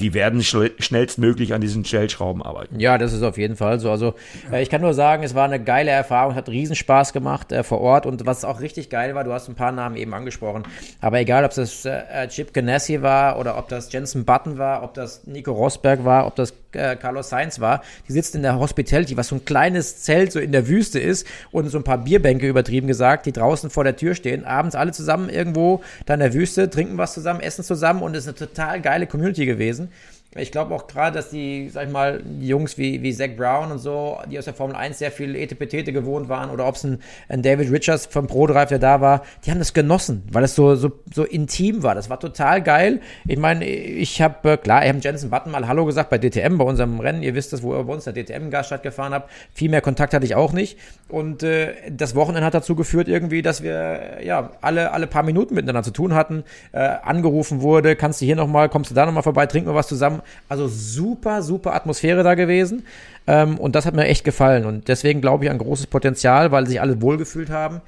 Die werden schnellstmöglich an diesen Stellschrauben arbeiten. Ja, das ist auf jeden Fall so. Also ich kann nur sagen, sagen, es war eine geile Erfahrung, hat Riesenspaß gemacht äh, vor Ort und was auch richtig geil war, du hast ein paar Namen eben angesprochen, aber egal, ob das äh, Chip Ganassi war oder ob das Jensen Button war, ob das Nico Rosberg war, ob das äh, Carlos Sainz war, die sitzen in der Hospitality, was so ein kleines Zelt so in der Wüste ist und so ein paar Bierbänke übertrieben gesagt, die draußen vor der Tür stehen, abends alle zusammen irgendwo da in der Wüste, trinken was zusammen, essen zusammen und es ist eine total geile Community gewesen. Ich glaube auch gerade, dass die, sag ich mal, Jungs wie, wie Zach Brown und so, die aus der Formel 1 sehr viel Etepetete gewohnt waren, oder ob es ein, ein, David Richards vom ProDrive, der da war, die haben das genossen, weil es so, so, so intim war. Das war total geil. Ich meine, ich habe, äh, klar, habe Jensen Button mal Hallo gesagt bei DTM, bei unserem Rennen. Ihr wisst das, wo er bei uns der DTM-Gaststadt gefahren hat. Viel mehr Kontakt hatte ich auch nicht. Und äh, das Wochenende hat dazu geführt, irgendwie, dass wir ja alle, alle paar Minuten miteinander zu tun hatten. Äh, angerufen wurde, kannst du hier nochmal, kommst du da nochmal vorbei, trinken wir was zusammen also super, super Atmosphäre da gewesen. Ähm, und das hat mir echt gefallen. Und deswegen glaube ich an großes Potenzial, weil sich alle wohlgefühlt haben.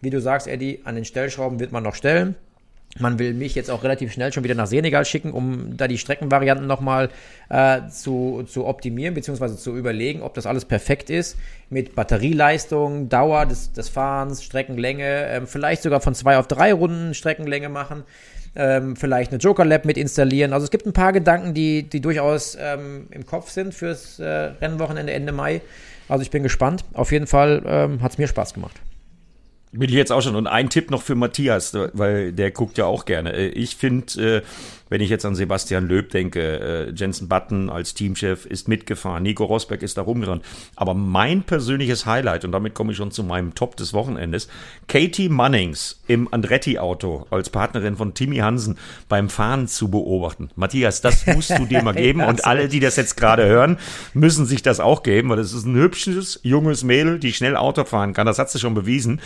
Wie du sagst, Eddie, an den Stellschrauben wird man noch stellen. Man will mich jetzt auch relativ schnell schon wieder nach Senegal schicken, um da die Streckenvarianten nochmal äh, zu, zu optimieren, beziehungsweise zu überlegen, ob das alles perfekt ist. Mit Batterieleistung, Dauer des, des Fahrens, Streckenlänge, äh, vielleicht sogar von zwei auf drei Runden Streckenlänge machen ähm, vielleicht eine Joker Lab mit installieren. Also es gibt ein paar Gedanken, die, die durchaus ähm, im Kopf sind fürs äh, Rennwochenende Ende Mai. Also ich bin gespannt. Auf jeden Fall ähm, hat es mir Spaß gemacht. Bin ich jetzt auch schon. Und ein Tipp noch für Matthias, weil der guckt ja auch gerne. Äh, ich finde, äh, wenn ich jetzt an Sebastian Löb denke, äh, Jensen Button als Teamchef ist mitgefahren, Nico Rosberg ist da rumgerannt. Aber mein persönliches Highlight, und damit komme ich schon zu meinem Top des Wochenendes, Katie Munnings im Andretti-Auto als Partnerin von Timmy Hansen beim Fahren zu beobachten. Matthias, das musst du dir mal geben. und alle, die das jetzt gerade hören, müssen sich das auch geben, weil es ist ein hübsches, junges Mädel, die schnell Auto fahren kann. Das hat sie schon bewiesen.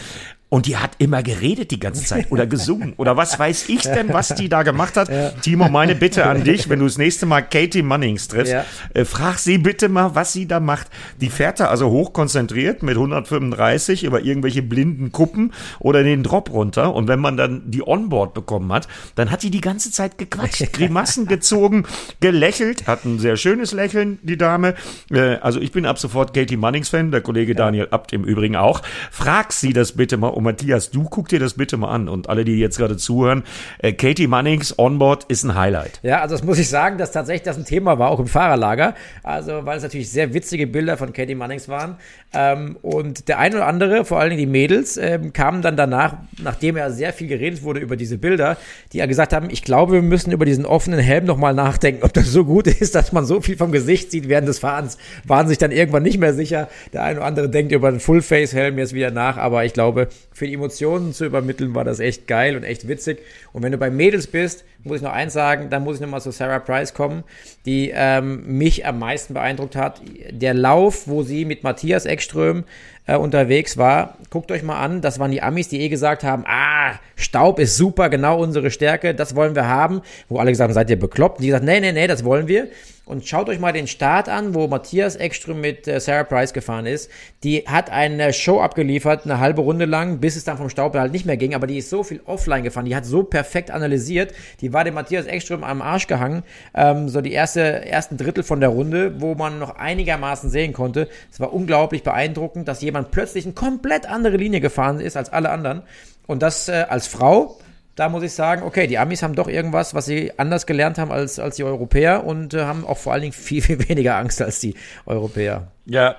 Und die hat immer geredet die ganze Zeit oder gesungen oder was weiß ich denn, was die da gemacht hat. Ja. Timo, meine Bitte an dich, wenn du das nächste Mal Katie Munnings triffst, ja. äh, frag sie bitte mal, was sie da macht. Die fährt da also hochkonzentriert mit 135 über irgendwelche blinden Kuppen oder den Drop runter. Und wenn man dann die Onboard bekommen hat, dann hat die die ganze Zeit gequatscht, Grimassen gezogen, gelächelt, hat ein sehr schönes Lächeln, die Dame. Äh, also ich bin ab sofort Katie Munnings Fan, der Kollege Daniel Abt im Übrigen auch. Frag sie das bitte mal und Matthias, du guck dir das bitte mal an und alle, die jetzt gerade zuhören, äh, Katie Mannings Onboard ist ein Highlight. Ja, also das muss ich sagen, dass tatsächlich das ein Thema war, auch im Fahrerlager. Also, weil es natürlich sehr witzige Bilder von Katie Mannings waren. Ähm, und der ein oder andere, vor allen Dingen die Mädels, ähm, kamen dann danach, nachdem ja sehr viel geredet wurde über diese Bilder, die ja gesagt haben, ich glaube, wir müssen über diesen offenen Helm nochmal nachdenken, ob das so gut ist, dass man so viel vom Gesicht sieht während des Fahrens. Waren sich dann irgendwann nicht mehr sicher. Der ein oder andere denkt über den Full-Face-Helm jetzt wieder nach, aber ich glaube, für die Emotionen zu übermitteln, war das echt geil und echt witzig. Und wenn du bei Mädels bist, muss ich noch eins sagen, dann muss ich nochmal zu Sarah Price kommen, die ähm, mich am meisten beeindruckt hat. Der Lauf, wo sie mit Matthias Ekström äh, unterwegs war, guckt euch mal an, das waren die Amis, die eh gesagt haben, ah, Staub ist super, genau unsere Stärke, das wollen wir haben. Wo alle gesagt haben, seid ihr bekloppt? Und die gesagt, nee, nee, nee, das wollen wir. Und schaut euch mal den Start an, wo Matthias Ekström mit äh, Sarah Price gefahren ist. Die hat eine Show abgeliefert, eine halbe Runde lang, bis es dann vom Staub halt nicht mehr ging. Aber die ist so viel offline gefahren, die hat so perfekt analysiert. Die war dem Matthias Ekström am Arsch gehangen. Ähm, so die erste, ersten Drittel von der Runde, wo man noch einigermaßen sehen konnte. Es war unglaublich beeindruckend, dass jemand plötzlich eine komplett andere Linie gefahren ist als alle anderen. Und das äh, als Frau da muss ich sagen, okay, die Amis haben doch irgendwas, was sie anders gelernt haben als, als die Europäer und äh, haben auch vor allen Dingen viel, viel weniger Angst als die Europäer. Ja,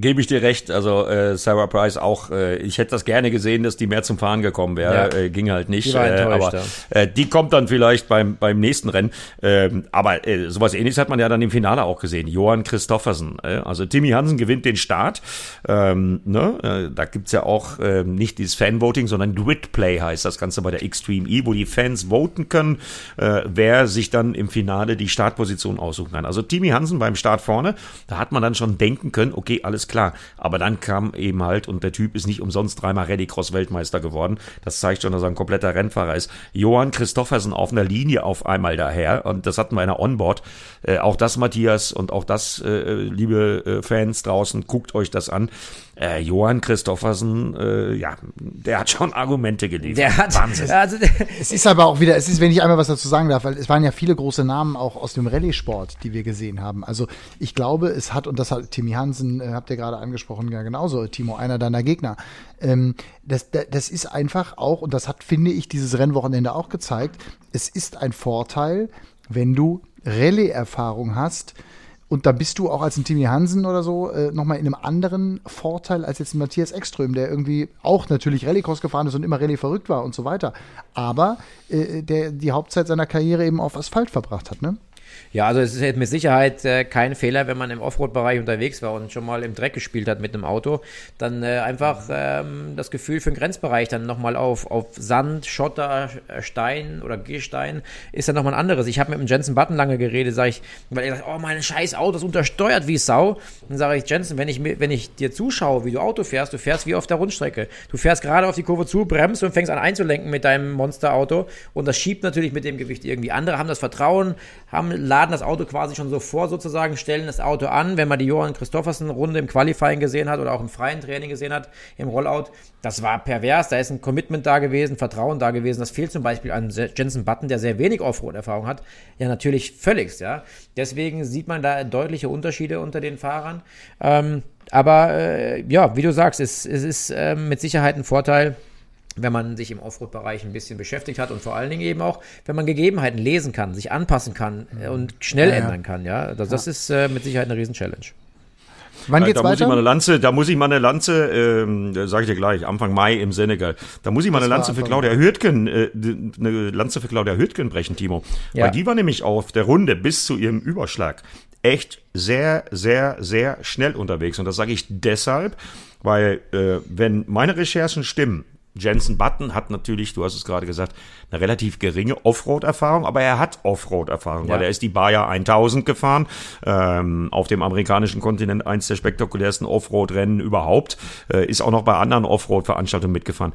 Gebe ich dir recht. Also äh, Sarah Price auch, äh, ich hätte das gerne gesehen, dass die mehr zum Fahren gekommen wäre. Ja. Äh, ging halt nicht. Die äh, aber äh, die kommt dann vielleicht beim, beim nächsten Rennen. Ähm, aber äh, sowas ähnliches hat man ja dann im Finale auch gesehen. Johann Christoffersen. Äh, also Timmy Hansen gewinnt den Start. Ähm, ne? äh, da gibt's ja auch äh, nicht dieses Fanvoting, sondern Grid Play heißt das Ganze bei der Extreme E, wo die Fans voten können, äh, wer sich dann im Finale die Startposition aussuchen kann. Also Timmy Hansen beim Start vorne, da hat man dann schon denken können, okay, alles klar. Aber dann kam eben halt, und der Typ ist nicht umsonst dreimal Rallycross-Weltmeister geworden. Das zeigt schon, dass er ein kompletter Rennfahrer ist. Johann Christoffersen auf einer Linie auf einmal daher. Und das hatten wir in der Onboard. Äh, auch das, Matthias, und auch das, äh, liebe äh, Fans draußen, guckt euch das an. Äh, Johann Christoffersen, äh, ja, der hat schon Argumente geliefert. Der hat, Wahnsinn. also, Es ist aber auch wieder, es ist, wenn ich einmal was dazu sagen darf, weil es waren ja viele große Namen auch aus dem Rallye-Sport, die wir gesehen haben. Also ich glaube, es hat, und das hat Timmy Hansen, äh, habt ihr gerade angesprochen, ja genauso, Timo, einer deiner Gegner. Ähm, das, das, ist einfach auch, und das hat, finde ich, dieses Rennwochenende auch gezeigt, es ist ein Vorteil, wenn du Rallye-Erfahrung hast, und da bist du auch als ein Timmy Hansen oder so äh, nochmal in einem anderen Vorteil als jetzt ein Matthias Ekström, der irgendwie auch natürlich Rallycross gefahren ist und immer Rallye verrückt war und so weiter. Aber äh, der die Hauptzeit seiner Karriere eben auf Asphalt verbracht hat, ne? Ja, also es ist jetzt mit Sicherheit äh, kein Fehler, wenn man im Offroad-Bereich unterwegs war und schon mal im Dreck gespielt hat mit einem Auto, dann äh, einfach ähm, das Gefühl für den Grenzbereich dann nochmal auf, auf Sand, Schotter, äh, Stein oder Gehstein ist dann nochmal ein anderes. Ich habe mit dem Jensen Button lange geredet, sage ich, weil er sagt, oh, mein scheiß Auto ist untersteuert wie Sau. Dann sage ich, Jensen, wenn ich, wenn ich dir zuschaue, wie du Auto fährst, du fährst wie auf der Rundstrecke. Du fährst gerade auf die Kurve zu, bremst und fängst an einzulenken mit deinem Monsterauto und das schiebt natürlich mit dem Gewicht irgendwie. Andere haben das Vertrauen, haben, laden das Auto quasi schon so vor sozusagen, stellen das Auto an. Wenn man die Johann Christoffersen Runde im Qualifying gesehen hat oder auch im freien Training gesehen hat, im Rollout, das war pervers. Da ist ein Commitment da gewesen, Vertrauen da gewesen. Das fehlt zum Beispiel an Se- Jensen Button, der sehr wenig Offroad-Erfahrung hat. Ja, natürlich völligst, ja. Deswegen sieht man da deutliche Unterschiede unter den Fahrern. Ähm, aber äh, ja, wie du sagst, es, es ist ähm, mit Sicherheit ein Vorteil, wenn man sich im Offroad-Bereich ein bisschen beschäftigt hat und vor allen Dingen eben auch, wenn man Gegebenheiten lesen kann, sich anpassen kann äh, und schnell Ja, ja. ändern kann, ja. Das, das ist äh, mit Sicherheit eine Riesen-Challenge. Wann Äh, geht's da muss ich mal eine weiter? Lanze, da muss ich mal eine Lanze, ähm, sage ich dir gleich, Anfang Mai im Senegal. Da muss ich mal eine Lanze für Claudia Hürtgen, äh, eine Lanze für Claudia Hürtgen brechen, Timo. Ja. Weil die war nämlich auf der Runde bis zu ihrem Überschlag echt sehr, sehr, sehr schnell unterwegs. Und das sage ich deshalb, weil äh, wenn meine Recherchen stimmen, Jensen Button hat natürlich, du hast es gerade gesagt, eine relativ geringe Offroad-Erfahrung, aber er hat Offroad-Erfahrung, weil Ja. er ist die Bayer 1000 gefahren, ähm, auf dem amerikanischen Kontinent eins der spektakulärsten Offroad-Rennen überhaupt, äh, ist auch noch bei anderen Offroad-Veranstaltungen mitgefahren.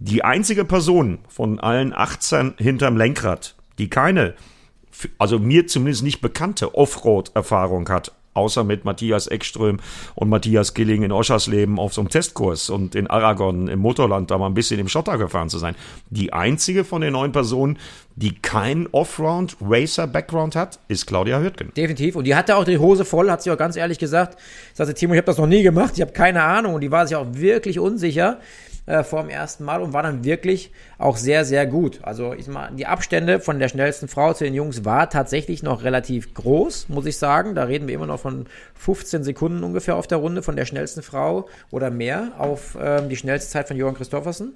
Die einzige Person von allen 18 hinterm Lenkrad, die keine, also mir zumindest nicht bekannte Offroad-Erfahrung hat, außer mit Matthias Ekström und Matthias Gilling in Oschersleben auf so einem Testkurs und in Aragon im Motorland da mal ein bisschen im Schotter gefahren zu sein. Die einzige von den neun Personen, die kein Offroad-Racer-Background hat, ist Claudia Hürtgen. Definitiv. Und die hatte auch die Hose voll, hat sie auch ganz ehrlich gesagt. Sagte Timo, ich habe das noch nie gemacht, ich habe keine Ahnung. Und die war sich auch wirklich unsicher äh, vor dem ersten Mal und war dann wirklich auch sehr, sehr gut. Also ich mal, die Abstände von der schnellsten Frau zu den Jungs war tatsächlich noch relativ groß, muss ich sagen. Da reden wir immer noch von 15 Sekunden ungefähr auf der Runde von der schnellsten Frau oder mehr auf ähm, die schnellste Zeit von Johann Christoffersen.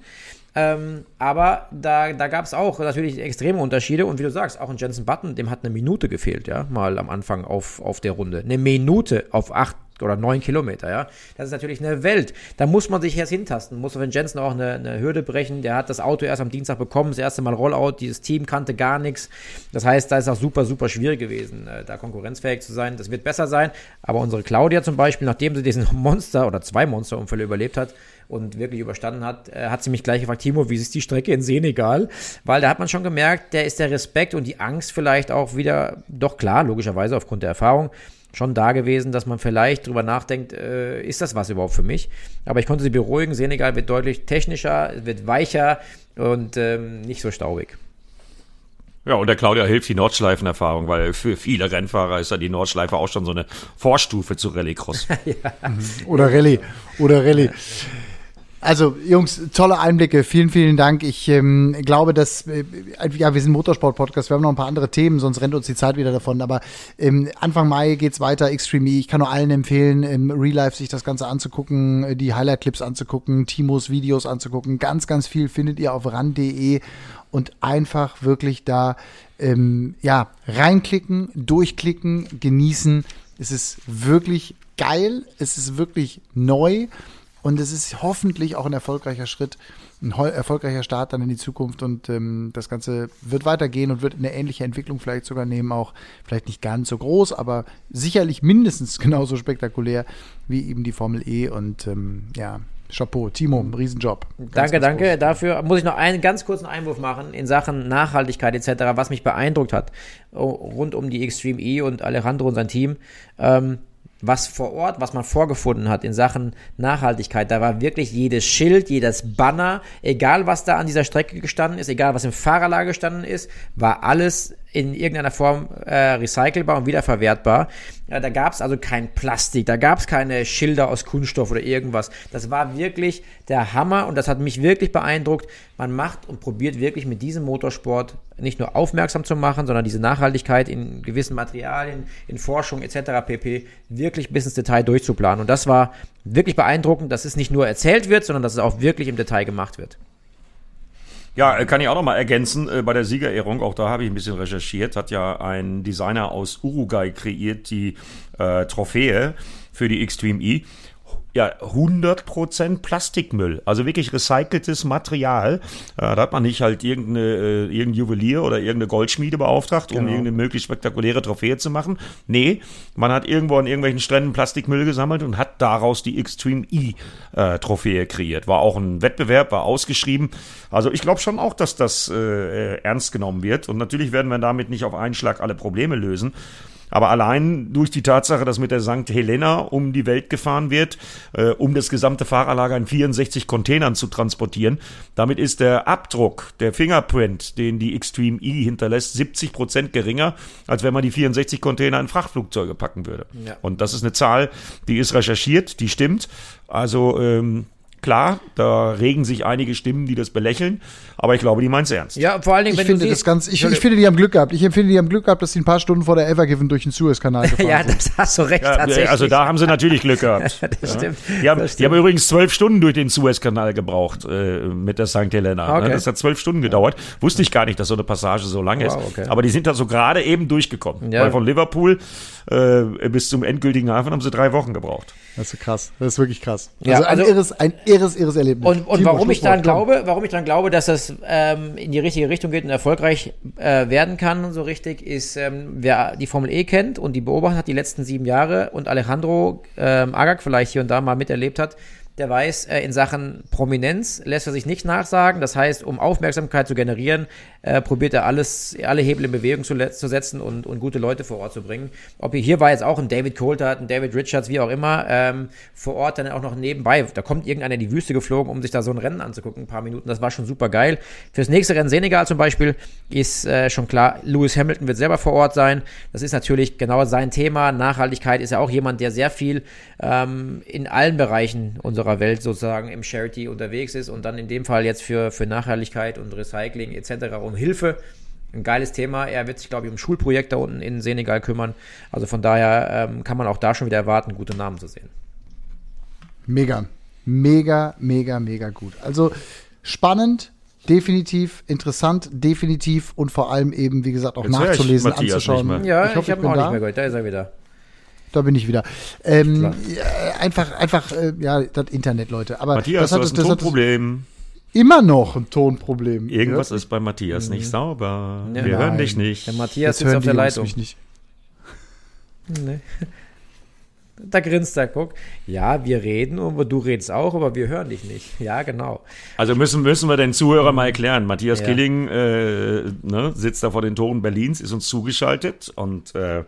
Ähm, aber da, da gab es auch natürlich extreme Unterschiede und wie du sagst, auch ein Jensen Button, dem hat eine Minute gefehlt, ja, mal am Anfang auf, auf der Runde. Eine Minute auf acht oder neun Kilometer, ja. Das ist natürlich eine Welt. Da muss man sich erst hintasten. Muss wenn Jensen auch eine, eine Hürde brechen. Der hat das Auto erst am Dienstag bekommen, das erste Mal Rollout. Dieses Team kannte gar nichts. Das heißt, da ist auch super, super schwierig gewesen, äh, da konkurrenzfähig zu sein. Das wird besser sein. Aber unsere Claudia zum Beispiel, nachdem sie diesen Monster oder zwei Monsterunfälle überlebt hat, und wirklich überstanden hat, äh, hat sie mich gleich gefragt, Timo, wie ist die Strecke in Senegal? Weil da hat man schon gemerkt, der ist der Respekt und die Angst vielleicht auch wieder, doch klar, logischerweise aufgrund der Erfahrung, schon da gewesen, dass man vielleicht drüber nachdenkt, äh, ist das was überhaupt für mich? Aber ich konnte sie beruhigen, Senegal wird deutlich technischer, wird weicher und ähm, nicht so staubig. Ja, und der Claudia hilft die Nordschleifenerfahrung, weil für viele Rennfahrer ist ja die Nordschleife auch schon so eine Vorstufe zu Rallycross. Oder Rallye. Oder Rallye. Also, Jungs, tolle Einblicke. Vielen, vielen Dank. Ich ähm, glaube, dass, äh, ja, wir sind Motorsport-Podcast. Wir haben noch ein paar andere Themen, sonst rennt uns die Zeit wieder davon. Aber ähm, Anfang Mai geht's weiter, Extreme E. Ich kann nur allen empfehlen, im Real Life sich das Ganze anzugucken, äh, die Highlight-Clips anzugucken, Timos Videos anzugucken. Ganz, ganz viel findet ihr auf ran.de und einfach wirklich da, ähm, ja, reinklicken, durchklicken, genießen. Es ist wirklich geil. Es ist wirklich neu. Und es ist hoffentlich auch ein erfolgreicher Schritt, ein erfolgreicher Start dann in die Zukunft. Und ähm, das Ganze wird weitergehen und wird eine ähnliche Entwicklung vielleicht sogar nehmen. Auch vielleicht nicht ganz so groß, aber sicherlich mindestens genauso spektakulär wie eben die Formel E. Und ähm, ja, Chapeau, Timo, Riesenjob. Ganz, danke, ganz danke. Groß. Dafür muss ich noch einen ganz kurzen Einwurf machen in Sachen Nachhaltigkeit etc., was mich beeindruckt hat rund um die Extreme E und Alejandro und sein Team. Ähm, was vor Ort, was man vorgefunden hat in Sachen Nachhaltigkeit. Da war wirklich jedes Schild, jedes Banner, egal was da an dieser Strecke gestanden ist, egal was im Fahrerlager gestanden ist, war alles in irgendeiner Form äh, recycelbar und wiederverwertbar. Ja, da gab es also kein Plastik, da gab es keine Schilder aus Kunststoff oder irgendwas. Das war wirklich der Hammer und das hat mich wirklich beeindruckt. Man macht und probiert wirklich mit diesem Motorsport nicht nur aufmerksam zu machen, sondern diese Nachhaltigkeit in gewissen Materialien, in Forschung etc. pp. wirklich bis ins Detail durchzuplanen. Und das war wirklich beeindruckend, dass es nicht nur erzählt wird, sondern dass es auch wirklich im Detail gemacht wird. Ja, äh, kann ich auch noch mal ergänzen, äh, bei der Siegerehrung, auch da habe ich ein bisschen recherchiert, hat ja ein Designer aus Uruguay kreiert die äh, Trophäe für die Extreme E ja, 100% Plastikmüll. Also wirklich recyceltes Material. Äh, da hat man nicht halt irgendeine, äh, irgendein Juwelier oder irgendeine Goldschmiede beauftragt, um genau. irgendeine möglichst spektakuläre Trophäe zu machen. Nee, man hat irgendwo an irgendwelchen Stränden Plastikmüll gesammelt und hat daraus die Extreme E äh, Trophäe kreiert. War auch ein Wettbewerb, war ausgeschrieben. Also ich glaube schon auch, dass das äh, ernst genommen wird. Und natürlich werden wir damit nicht auf einen Schlag alle Probleme lösen. Aber allein durch die Tatsache, dass mit der St. Helena um die Welt gefahren wird, äh, um das gesamte Fahrerlager in 64 Containern zu transportieren, damit ist der Abdruck, der Fingerprint, den die Extreme E hinterlässt, 70 Prozent geringer, als wenn man die 64 Container in Frachtflugzeuge packen würde. Ja. Und das ist eine Zahl, die ist recherchiert, die stimmt. Also ähm, Klar, da regen sich einige Stimmen, die das belächeln, aber ich glaube, die meint es ernst. Ja, vor allen Dingen, ich wenn finde du das ganz, ich, ich, finde, die haben Glück gehabt. Ich empfinde, die haben Glück gehabt, dass sie ein paar Stunden vor der Evergiven durch den Suezkanal gefahren ja, sind. Ja, das hast du recht, ja, tatsächlich. Also da haben sie natürlich Glück gehabt. das stimmt. Die haben, das die haben übrigens zwölf Stunden durch den Suezkanal gebraucht äh, mit der St. Helena. Ne? Okay. Das hat zwölf Stunden gedauert. Wusste ich gar nicht, dass so eine Passage so lang ist. Wow, okay. Aber die sind da so gerade eben durchgekommen. Ja. Weil von Liverpool äh, bis zum endgültigen Hafen haben sie drei Wochen gebraucht. Das ist krass. Das ist wirklich krass. Ja, also ein also, irres, ein irres, irres Erlebnis. Und, und warum ich dann glaube, warum ich dann glaube, dass das ähm, in die richtige Richtung geht und erfolgreich äh, werden kann, so richtig, ist, ähm, wer die Formel E kennt und die beobachtet hat die letzten sieben Jahre und Alejandro ähm, Agag vielleicht hier und da mal miterlebt hat, der weiß, äh, in Sachen Prominenz lässt er sich nicht nachsagen. Das heißt, um Aufmerksamkeit zu generieren, äh, probiert er alles, alle Hebel in Bewegung zu, zu setzen und, und, gute Leute vor Ort zu bringen. Ob hier war jetzt auch ein David Coulthard, ein David Richards, wie auch immer, ähm, vor Ort dann auch noch nebenbei. Da kommt irgendeiner in die Wüste geflogen, um sich da so ein Rennen anzugucken, ein paar Minuten. Das war schon super geil. Fürs nächste Rennen Senegal zum Beispiel ist äh, schon klar, Lewis Hamilton wird selber vor Ort sein. Das ist natürlich genau sein Thema. Nachhaltigkeit ist ja auch jemand, der sehr viel ähm, in allen Bereichen unserer unserer Welt sozusagen im Charity unterwegs ist und dann in dem Fall jetzt für, für Nachhaltigkeit und Recycling etc. um Hilfe. Ein geiles Thema. Er wird sich, glaube ich, um Schulprojekte unten in Senegal kümmern. Also von daher ähm, kann man auch da schon wieder erwarten, gute Namen zu sehen. Mega, mega, mega, mega gut. Also spannend, definitiv, interessant, definitiv und vor allem eben, wie gesagt, auch Jetzt nachzulesen, anzuschauen. Ja, ich, hoffe, ich habe ihn auch da. nicht mehr gehört. Da ist er wieder. Da bin ich wieder. Ähm, ja, einfach, einfach, äh, ja, das Internet, Leute. Aber Matthias, das hat, du hast ein Tonproblem. Immer noch ein Tonproblem. Irgendwas ja? ist bei Matthias mhm. nicht sauber. Ja, Wir nein. hören dich nicht. Der Matthias Jetzt ist auf der Leitung. Mich nicht. Nee. Da grinst er, guck. Ja, wir reden, aber du redest auch, aber wir hören dich nicht. Ja, genau. Also müssen, müssen wir den Zuhörern mal erklären. Matthias ja. Killing äh, ne, sitzt da vor den Toren Berlins, ist uns zugeschaltet und äh,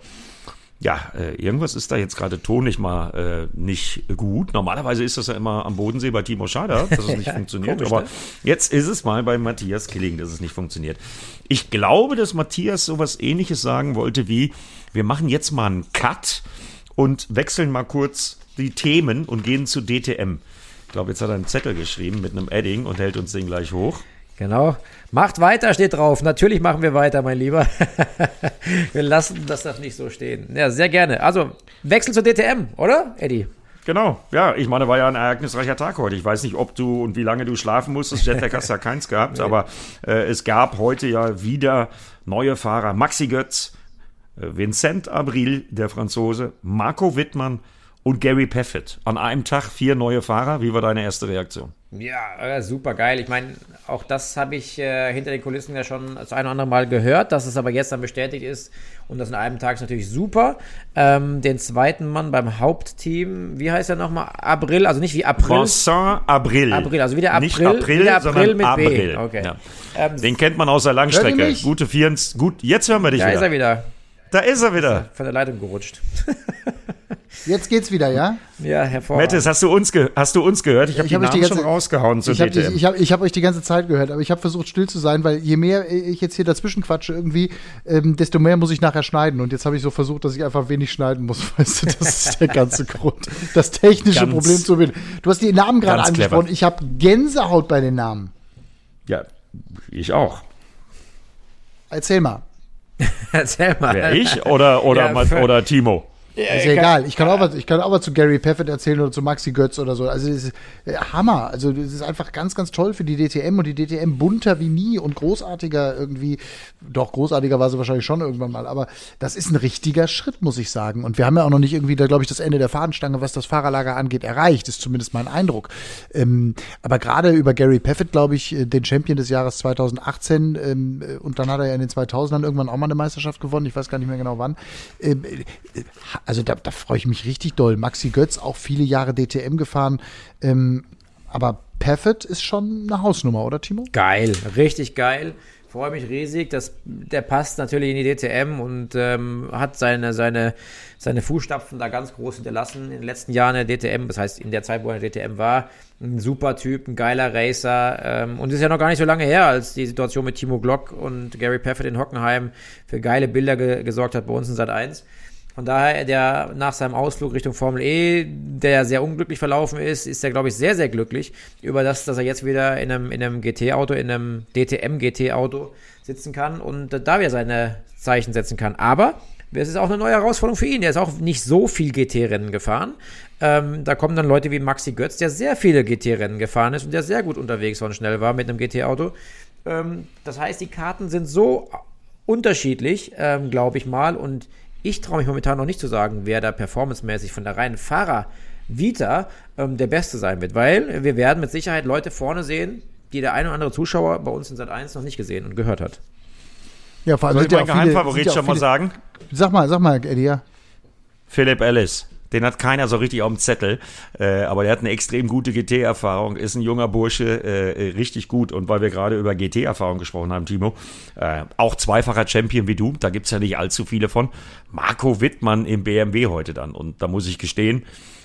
ja, äh, irgendwas ist da jetzt gerade tonisch mal äh, nicht gut. Normalerweise ist das ja immer am Bodensee bei Timo Schader, dass es nicht ja, funktioniert. Komisch, aber ne? jetzt ist es mal bei Matthias Killing, dass es nicht funktioniert. Ich glaube, dass Matthias sowas ähnliches sagen wollte wie, wir machen jetzt mal einen Cut und wechseln mal kurz die Themen und gehen zu DTM. glaube, jetzt hat er einen Zettel geschrieben mit einem Edding und hält uns den gleich hoch. Genau. Macht weiter, steht drauf. Natürlich machen wir weiter, mein Lieber. wir lassen das doch nicht so stehen. Ja, sehr gerne. Also, Wechsel zur DTM, oder, Eddie? Genau, ja, ich meine, war ja ein ereignisreicher Tag heute. Ich weiß nicht, ob du und wie lange du schlafen musstest. Jetlag hast ja keins gehabt, nee. aber äh, es gab heute ja wieder neue Fahrer. Maxi Götz, äh, Vincent Abril, der Franzose, Marco Wittmann und Gary Paffett. An einem Tag vier neue Fahrer. Wie war deine erste Reaktion? Ja, äh, super geil. Ich meine, auch das habe ich äh, hinter den Kulissen ja schon das ein oder andere Mal gehört, dass es aber gestern bestätigt ist und das in einem Tag ist natürlich super. Ähm, den zweiten Mann beim Hauptteam, wie heißt er nochmal? April, also nicht wie April. Vincent April. April, also wieder April. Nicht April, wieder April mit April. B. Okay. Ja. Ähm, den kennt man aus der Langstrecke. Gute 24, gut, jetzt hören wir dich da wieder. Da ist er wieder. Da ist er wieder. Von der Leitung gerutscht. Jetzt geht's wieder, ja? Ja, hervorragend. Mettes, hast du uns, hast du uns gehört? Ich habe die hab Namen die ganze, schon rausgehauen zu ich hab habe ich hab euch die ganze Zeit gehört, aber ich habe versucht still zu sein, weil je mehr ich jetzt hier dazwischen quatsche irgendwie, ähm, desto mehr muss ich nachher schneiden. Und jetzt habe ich so versucht, dass ich einfach wenig schneiden muss. Weißt du, das ist der ganze Grund. Das technische Ganz- Problem zu finden. Du hast die Namen gerade Ganz clever. angesprochen. Ich habe Gänsehaut bei den Namen. ja, ich auch. Erzähl mal. Erzähl mal. Wer ich oder, oder, Ja, oder Timo? Ist ja egal. Ich kann, auch was, ich kann auch was zu Gary Paffett erzählen oder zu Maxi Götz oder so. Also, das ist äh, Hammer. Also, das ist einfach ganz, ganz toll für die DTM und die DTM bunter wie nie und großartiger irgendwie. Doch, großartiger war sie wahrscheinlich schon irgendwann mal. Aber das ist ein richtiger Schritt, muss ich sagen. Und wir haben ja auch noch nicht irgendwie, da glaube ich, das Ende der Fahnenstange, was das Fahrerlager angeht, erreicht. Ist zumindest mein Eindruck. Ähm, aber gerade über Gary Paffett, glaube ich, äh, den Champion des Jahres 2018 ähm, äh, und dann hat er ja in den 2000ern irgendwann auch mal eine Meisterschaft gewonnen. Ich weiß gar nicht mehr genau wann. Ähm, äh, also da, da freue ich mich richtig doll. Maxi Götz auch viele Jahre DTM gefahren. Ähm, aber Paffett ist schon eine Hausnummer, oder Timo? Geil, richtig geil. Freue mich riesig. Das, der passt natürlich in die DTM und ähm, hat seine, seine, seine Fußstapfen da ganz groß hinterlassen in den letzten Jahren der DTM. Das heißt, in der Zeit, wo er in der DTM war, ein super Typ, ein geiler Racer. Ähm, und ist ja noch gar nicht so lange her, als die Situation mit Timo Glock und Gary Paffett in Hockenheim für geile Bilder ge gesorgt hat bei uns in Sat 1. Von daher, der nach seinem Ausflug Richtung Formel E, der sehr unglücklich verlaufen ist, ist er, glaube ich, sehr, sehr glücklich über das, dass er jetzt wieder in einem, in einem GT-Auto, in einem DTM-GT-Auto sitzen kann und da wieder seine Zeichen setzen kann. Aber es ist auch eine neue Herausforderung für ihn. Er ist auch nicht so viel GT-Rennen gefahren. Ähm, da kommen dann Leute wie Maxi Götz, der sehr viele GT-Rennen gefahren ist und der sehr gut unterwegs war und schnell war mit einem GT-Auto. Ähm, das heißt, die Karten sind so unterschiedlich, ähm, glaube ich mal. Und ich traue mich momentan noch nicht zu sagen, wer da performancemäßig von der reinen Fahrer Vita ähm, der Beste sein wird, weil wir werden mit Sicherheit Leute vorne sehen, die der ein oder andere Zuschauer bei uns in Sat 1 noch nicht gesehen und gehört hat. Ja, vor allem Soll ich meinen Geheimfavorit schon mal sagen? Sag mal, sag mal, Eddie, ja. Philip Ellis. Den hat keiner so richtig auf dem Zettel, äh, aber der hat eine extrem gute GT-Erfahrung, ist ein junger Bursche, äh, richtig gut. Und weil wir gerade über GT-Erfahrung gesprochen haben, Timo, äh, auch zweifacher Champion wie du, da gibt's ja nicht allzu viele von. Marco Wittmann im BMW heute dann. Und da muss ich gestehen,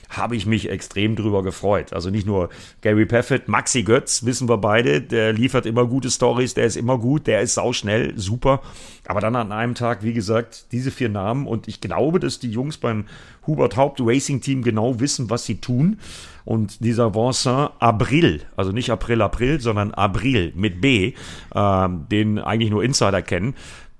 habe ich mich extrem drüber gefreut. Also nicht nur Gary Paffett, Maxi Götz, wissen wir beide, der liefert immer gute Stories, der ist immer gut, der ist sauschnell, super. Aber dann an einem Tag, wie gesagt, diese vier Namen und ich glaube, dass die Jungs beim Hubert Haupt Racing Team genau wissen, was sie tun. Und dieser Vincent Abril, also nicht April April, sondern Abril mit B, ähm, den eigentlich nur Insider kennen,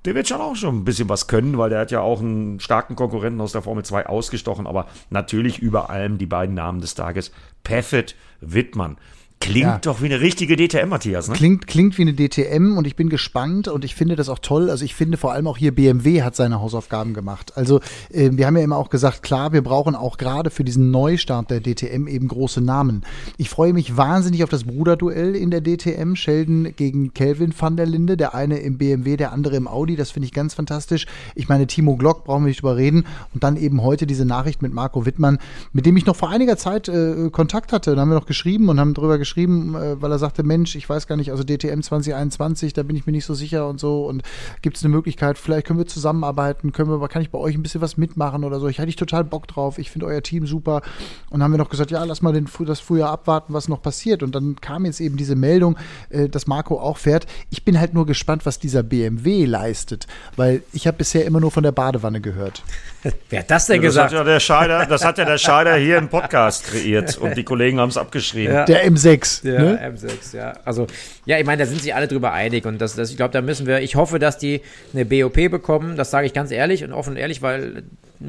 der wird schon auch schon ein bisschen was können, weil der hat ja auch einen starken Konkurrenten aus der Formel 2 ausgestochen, aber natürlich über allem die beiden Namen des Tages. Paffett, Wittmann. Klingt Ja. doch wie eine richtige DTM, Matthias, ne? Klingt, klingt wie eine DTM und ich bin gespannt und ich finde das auch toll. Also ich finde vor allem auch hier BMW hat seine Hausaufgaben gemacht. Also äh, wir haben ja immer auch gesagt, klar, wir brauchen auch gerade für diesen Neustart der DTM eben große Namen. Ich freue mich wahnsinnig auf das Bruderduell in der DTM. Sheldon gegen Kelvin van der Linde, der eine im BMW, der andere im Audi. Das finde ich ganz fantastisch. Ich meine, Timo Glock brauchen wir nicht drüber reden. Und dann eben heute diese Nachricht mit Marco Wittmann, mit dem ich noch vor einiger Zeit äh, Kontakt hatte. Da haben wir noch geschrieben und haben drüber gesprochen geschrieben, äh, weil er sagte, Mensch, ich weiß gar nicht, also DTM 2021, da bin ich mir nicht so sicher und so. Und gibt es eine Möglichkeit, vielleicht können wir zusammenarbeiten, können wir, kann ich bei euch ein bisschen was mitmachen oder so. Ich hatte ich total Bock drauf, ich finde euer Team super. Und haben wir noch gesagt, ja, lass mal den, das Frühjahr abwarten, was noch passiert. Und dann kam jetzt eben diese Meldung, äh, dass Marco auch fährt. Ich bin halt nur gespannt, was dieser BMW leistet, weil ich habe bisher immer nur von der Badewanne gehört. Wer hat das denn Das hat gesagt? ja der Scheider, das hat ja der Scheider hier im Podcast kreiert und die Kollegen haben es abgeschrieben. Ja. Der M6. Ja, ne? M6, ja. Also, ja, ich meine, da sind sich alle drüber einig und das, das ich glaube, da müssen wir, ich hoffe, dass die eine BOP bekommen, das sage ich ganz ehrlich und offen und ehrlich, weil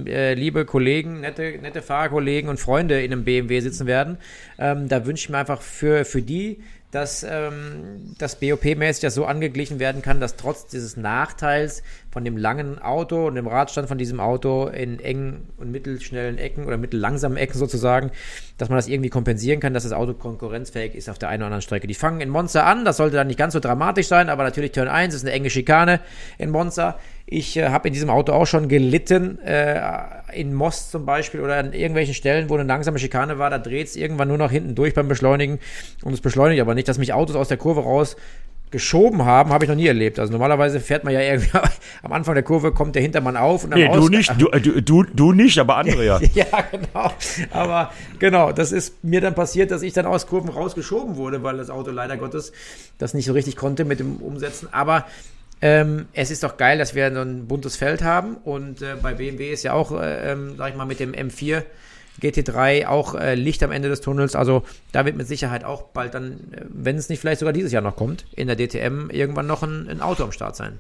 äh, liebe Kollegen, nette, nette Fahrerkollegen und Freunde in einem BMW sitzen werden, ähm, da wünsche ich mir einfach für, für die, dass ähm, das BOP-mäßig das so angeglichen werden kann, dass trotz dieses Nachteils von dem langen Auto und dem Radstand von diesem Auto in engen und mittelschnellen Ecken oder mittellangsamen Ecken sozusagen, dass man das irgendwie kompensieren kann, dass das Auto konkurrenzfähig ist auf der einen oder anderen Strecke. Die fangen in Monza an, das sollte dann nicht ganz so dramatisch sein, aber natürlich Turn 1 ist eine enge Schikane in Monza. Ich äh, habe in diesem Auto auch schon gelitten, äh, in Most zum Beispiel oder an irgendwelchen Stellen, wo eine langsame Schikane war, da dreht es irgendwann nur noch hinten durch beim Beschleunigen und es beschleunigt aber nicht, dass mich Autos aus der Kurve raus geschoben haben, habe ich noch nie erlebt. Also normalerweise fährt man ja irgendwie am Anfang der Kurve kommt der Hintermann auf und am Nee, du Ausgang- nicht, du, du, du, du nicht, aber andere ja. ja, genau. Aber genau, das ist mir dann passiert, dass ich dann aus Kurven rausgeschoben wurde, weil das Auto leider Gottes das nicht so richtig konnte mit dem Umsetzen. Aber ähm, es ist doch geil, dass wir so ein buntes Feld haben. Und äh, bei BMW ist ja auch, äh, ähm, sag ich mal, mit dem M4 GT3 auch äh, Licht am Ende des Tunnels. Also da wird mit Sicherheit auch bald dann, äh, wenn es nicht vielleicht sogar dieses Jahr noch kommt, in der DTM irgendwann noch ein, ein Auto am Start sein.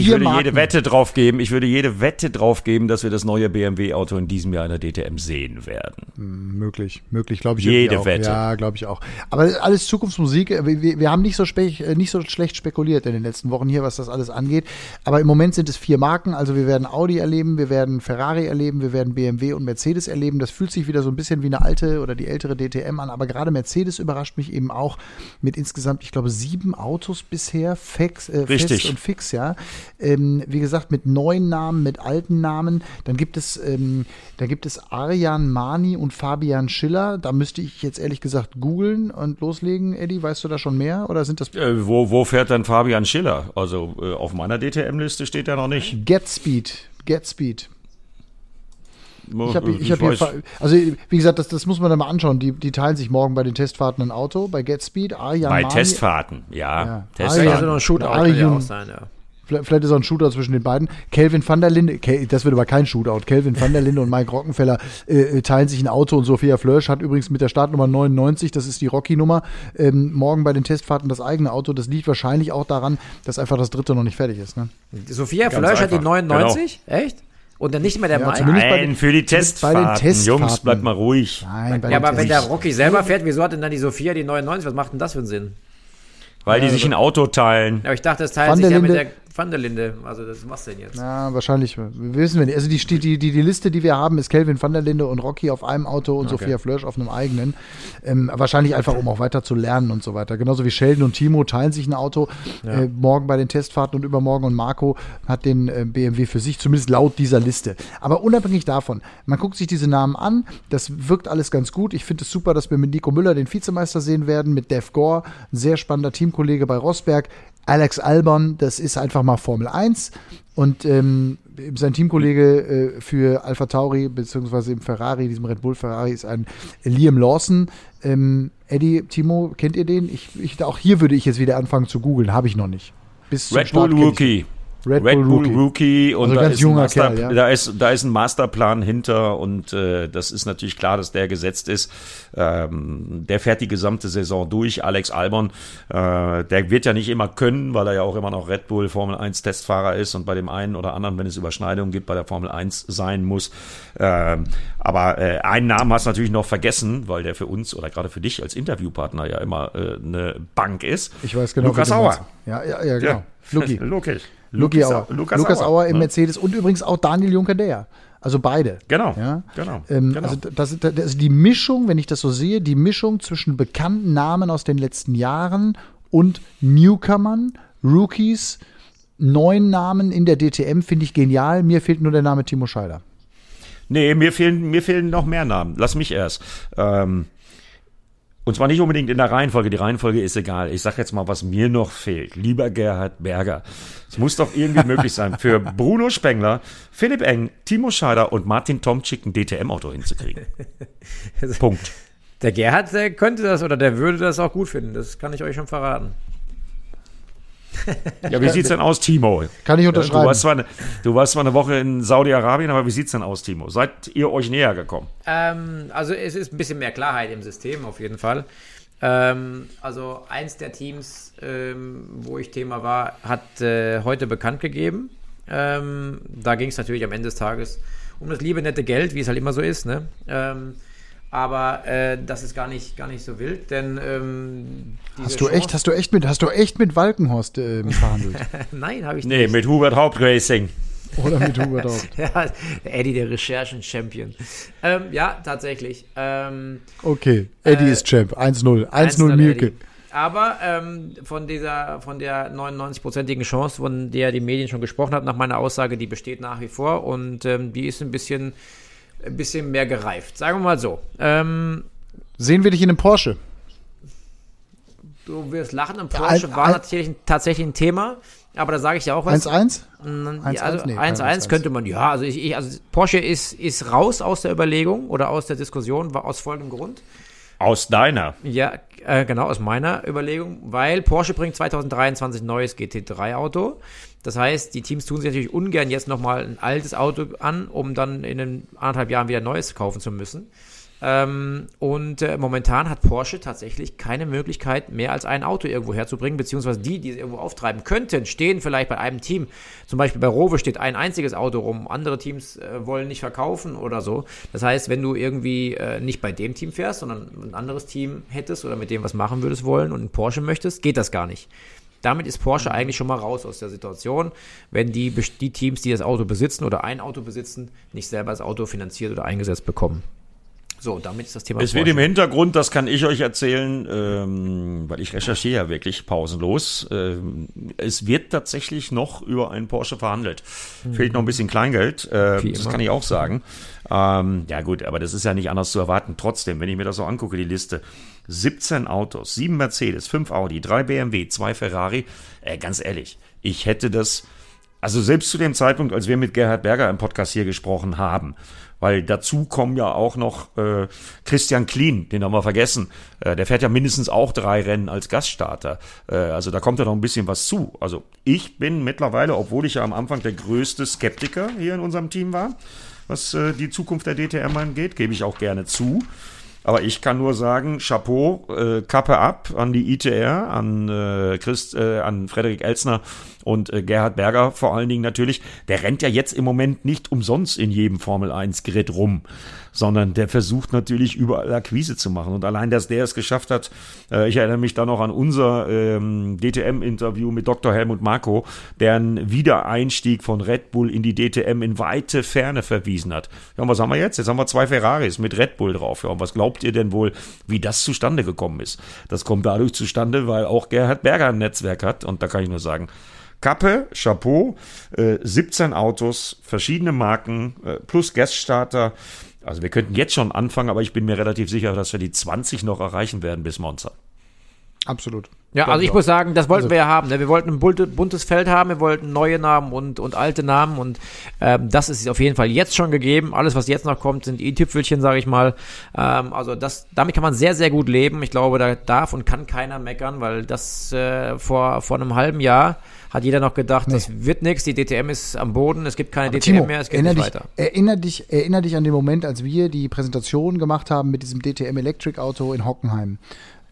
Ich würde Marken. jede Wette drauf geben, ich würde jede Wette drauf geben, dass wir das neue BMW-Auto in diesem Jahr in der DTM sehen werden. Möglich, möglich, glaube ich. Jede. Wette. Ja, glaube ich auch. Aber alles Zukunftsmusik. Wir, wir wir haben nicht so, äh, nicht so schlecht spekuliert in den letzten Wochen hier, was das alles angeht. Aber im Moment sind es vier Marken. Also wir werden Audi erleben, wir werden Ferrari erleben, wir werden BMW und Mercedes erleben. Das fühlt sich wieder so ein bisschen wie eine alte oder die ältere DTM an. Aber gerade Mercedes überrascht mich eben auch mit insgesamt, ich glaube, sieben Autos bisher, fix, äh, Richtig. fest und fix, ja. Ähm, wie gesagt, mit neuen Namen, mit alten Namen. Dann gibt es, ähm, da gibt es Arjan Mani und Fabian Schiller. Da müsste ich jetzt ehrlich gesagt googeln und loslegen. Eddie, weißt du da schon mehr? Oder sind das Äh, wo, wo fährt dann Fabian Schiller? Also äh, auf meiner DTM-Liste steht er noch nicht. Get Speed? Get Speed. Ich habe Äh, ich hab hier, also wie gesagt, das, das muss man dann mal anschauen. Die, die teilen sich morgen bei den Testfahrten ein Auto, bei Get Speed. Arjan bei Mani, Testfahrten, ja. Ja. Testfahrten. also noch ein Shootout Ari kann ja auch sein, ja. Vielleicht, vielleicht ist auch ein Shootout zwischen den beiden. Kelvin van der Linde, das wird aber kein Shootout. Kelvin van der Linde und Mike Rockenfeller äh, teilen sich ein Auto und Sophia Flörsch hat übrigens mit der Startnummer 99, das ist die Rocky-Nummer, ähm, morgen bei den Testfahrten das eigene Auto. Das liegt wahrscheinlich auch daran, dass einfach das dritte noch nicht fertig ist. Ne? Sophia Ganz Flörsch hat die einfach, 99? Echt? Und dann nicht mehr der Ja, Mike? Nein, den- für die zumindest bei den Testfahrten. Testfahrten. Jungs, bleibt mal ruhig. Nein, bei Ja, den aber wenn der Rocky selber fährt, wieso hat denn dann die Sophia die 99? Was macht denn das für einen Sinn? Weil die sich ein Auto teilen. Ja, aber ich dachte, das teilt Van sich ja mit der Van der Linde. Also, das, was denn jetzt? Ja, wahrscheinlich. Wissen wir nicht. Also die, die, die, die Liste, die wir haben, ist Kelvin van der Linde und Rocky auf einem Auto und Sophia Flörsch auf einem eigenen. Ähm, wahrscheinlich einfach, um auch weiter zu lernen und so weiter. Genauso wie Sheldon und Timo teilen sich ein Auto äh, morgen bei den Testfahrten und übermorgen und Marco hat den äh, BMW für sich, zumindest laut dieser Liste. Aber unabhängig davon, man guckt sich diese Namen an, das wirkt alles ganz gut. Ich finde es super, dass wir mit Nico Müller den Vizemeister sehen werden, mit Dev Gore, ein sehr spannender Teamkollege bei Rosberg. Alex Albon, das ist einfach mal Formel 1. Und ähm, sein Teamkollege äh, für Alpha Tauri, beziehungsweise im Ferrari, diesem Red Bull Ferrari, ist ein Liam Lawson. Ähm, Eddie, Timo, kennt ihr den? Ich, ich, auch hier würde ich jetzt wieder anfangen zu googeln, habe ich noch nicht. Bis zum Red Bull Rookie. Red, Red, Bull, Bull Rookie. Und Also da, ist Master, Kerl, ja. da, ist, da ist ein Masterplan hinter und äh, das ist natürlich klar, dass der gesetzt ist. Ähm, der fährt die gesamte Saison durch. Alex Albon, äh, der wird ja nicht immer können, weil er ja auch immer noch Red Bull Formel 1 Testfahrer ist und bei dem einen oder anderen, wenn es Überschneidungen gibt, bei der Formel 1 sein muss. Ähm, aber äh, einen Namen hast du natürlich noch vergessen, weil der für uns oder gerade für dich als Interviewpartner ja immer äh, eine Bank ist. Ich weiß genau. Lukas Auer. Ja, ja, ja, genau. Luki. Luki. Luki Auer. Lukas, Lukas Auer im ne? Mercedes und übrigens auch Daniel Juncker-Der. Also beide. Genau, Ja? genau, Ähm, genau. Also, das, das, also die Mischung, wenn ich das so sehe, die Mischung zwischen bekannten Namen aus den letzten Jahren und Newcomern, Rookies, neuen Namen in der DTM finde ich genial. Mir fehlt nur der Name Timo Scheider. Nee, mir fehlen, mir fehlen noch mehr Namen. Lass mich erst. Ähm, Und zwar nicht unbedingt in der Reihenfolge. Die Reihenfolge ist egal. Ich sage jetzt mal, was mir noch fehlt. Lieber Gerhard Berger. Es muss doch irgendwie möglich sein, für Bruno Spengler, Philipp Eng, Timo Scheider und Martin Tomczyk ein DTM-Auto hinzukriegen. Punkt. Der Gerhard, der könnte das oder der würde das auch gut finden. Das kann ich euch schon verraten. Ja, wie sieht's denn aus, Timo? Kann ich Du unterschreiben. warst, zwar eine, du warst zwar eine Woche in Saudi-Arabien, aber wie sieht's denn aus, Timo? Seid ihr euch näher gekommen? Ähm, also es ist ein bisschen mehr Klarheit im System auf jeden Fall. Ähm, also eins der Teams, ähm, wo ich Thema war, hat äh, heute bekannt gegeben. Ähm, da ging es natürlich am Ende des Tages um das liebe nette Geld, wie es halt immer so ist. Ne? Aber äh, das ist gar nicht, gar nicht so wild, denn ähm, Hast du echt, Chance- hast du echt mit, hast du echt mit Walkenhorst äh, verhandelt? Nein, habe ich Nee, nicht. mit Hubert Haupt Racing. Oder mit Hubert Haupt? Ja, Eddie, der Recherchen-Champion. Ähm, ja, tatsächlich. Ähm, Okay, Eddie ist Champ. 1-0. 1-0 1-0 Mielke. Eddie. Aber ähm, von dieser, von der 99-prozentigen Chance, von der die Medien schon gesprochen haben, nach meiner Aussage, die besteht nach wie vor und ähm, die ist ein bisschen, ein bisschen mehr gereift. Sagen wir mal so. Ähm, Sehen wir dich in einem Porsche? du wirst lachen, im Porsche ein- war ein- natürlich ein, tatsächlich ein Thema, aber da sage ich ja auch was. 1-1? Mm, 1-1? Ja, also Nee, 1-1 kein 1-1. könnte man, ja, also, ich, ich, also Porsche ist, ist raus aus der Überlegung oder aus der Diskussion, war aus folgendem Grund. Aus deiner. Ja, äh, genau, aus meiner Überlegung, weil Porsche bringt 2023 ein neues GT3-Auto. Das heißt, die Teams tun sich natürlich ungern jetzt nochmal ein altes Auto an, um dann in den anderthalb Jahren wieder neues kaufen zu müssen. Ähm, und äh, momentan hat Porsche tatsächlich keine Möglichkeit, mehr als ein Auto irgendwo herzubringen, beziehungsweise die, die es irgendwo auftreiben könnten, stehen vielleicht bei einem Team. Zum Beispiel bei Rowe steht ein einziges Auto rum, andere Teams äh, wollen nicht verkaufen oder so. Das heißt, wenn du irgendwie äh, nicht bei dem Team fährst, sondern ein anderes Team hättest oder mit dem was machen würdest wollen und einen Porsche möchtest, geht das gar nicht. Damit ist Porsche eigentlich schon mal raus aus der Situation, wenn die, die Teams, die das Auto besitzen oder ein Auto besitzen, nicht selber das Auto finanziert oder eingesetzt bekommen. So, damit ist das Thema Es wird im Hintergrund, das kann ich euch erzählen, ähm, weil ich recherchiere ja wirklich pausenlos. Ähm, es wird tatsächlich noch über einen Porsche verhandelt. Fehlt noch ein bisschen Kleingeld, äh, das kann ich auch sagen. Ähm, ja gut, aber das ist ja nicht anders zu erwarten. Trotzdem, wenn ich mir das so angucke, die Liste, 17 Autos, 7 Mercedes, 5 Audi, 3 BMW, 2 Ferrari, äh, ganz ehrlich, ich hätte das also selbst zu dem Zeitpunkt, als wir mit Gerhard Berger im Podcast hier gesprochen haben, weil dazu kommen ja auch noch äh, Christian Klien, den haben wir vergessen. Äh, der fährt ja mindestens auch drei Rennen als Gaststarter. Äh, also da kommt ja noch ein bisschen was zu. Also ich bin mittlerweile, obwohl ich ja am Anfang der größte Skeptiker hier in unserem Team war, was äh, die Zukunft der DTM angeht, gebe ich auch gerne zu. Aber ich kann nur sagen, Chapeau, äh, Kappe ab an die ITR, an äh, Christ, äh, an Frederik Elsner und äh, Gerhard Berger vor allen Dingen natürlich. Der rennt ja jetzt im Moment nicht umsonst in jedem Formel 1 Grid rum, sondern der versucht natürlich überall Akquise zu machen. Und allein, dass der es geschafft hat, äh, ich erinnere mich da noch an unser ähm, DTM-Interview mit Dr. Helmut Marko, der einen Wiedereinstieg von Red Bull in die DTM in weite Ferne verwiesen hat. Ja, und was haben wir jetzt? Jetzt haben wir zwei Ferraris mit Red Bull drauf. Ja, und was glaubt ihr denn wohl, wie das zustande gekommen ist? Das kommt dadurch zustande, weil auch Gerhard Berger ein Netzwerk hat. Und da kann ich nur sagen, Kappe, Chapeau, äh, 17 Autos, verschiedene Marken, äh, plus Gaststarter. Also wir könnten jetzt schon anfangen, aber ich bin mir relativ sicher, dass wir die 20 noch erreichen werden bis Monza. Absolut. Ja, also ich muss sagen, das wollten Also- wir ja haben. Ne? Wir wollten ein bunte, buntes Feld haben, wir wollten neue Namen und, und alte Namen und ähm, das ist auf jeden Fall jetzt schon gegeben. Alles, was jetzt noch kommt, sind i-Tüpfelchen, sage ich mal. Ähm, also das, damit kann man sehr, sehr gut leben. Ich glaube, da darf und kann keiner meckern, weil das äh, vor, vor einem halben Jahr hat jeder noch gedacht, das wird nichts, die DTM ist am Boden, es gibt keine DTM Timo, mehr, es geht nicht dich, weiter. erinner, dich, erinner dich an den Moment, als wir die Präsentation gemacht haben mit diesem DTM Electric Auto in Hockenheim.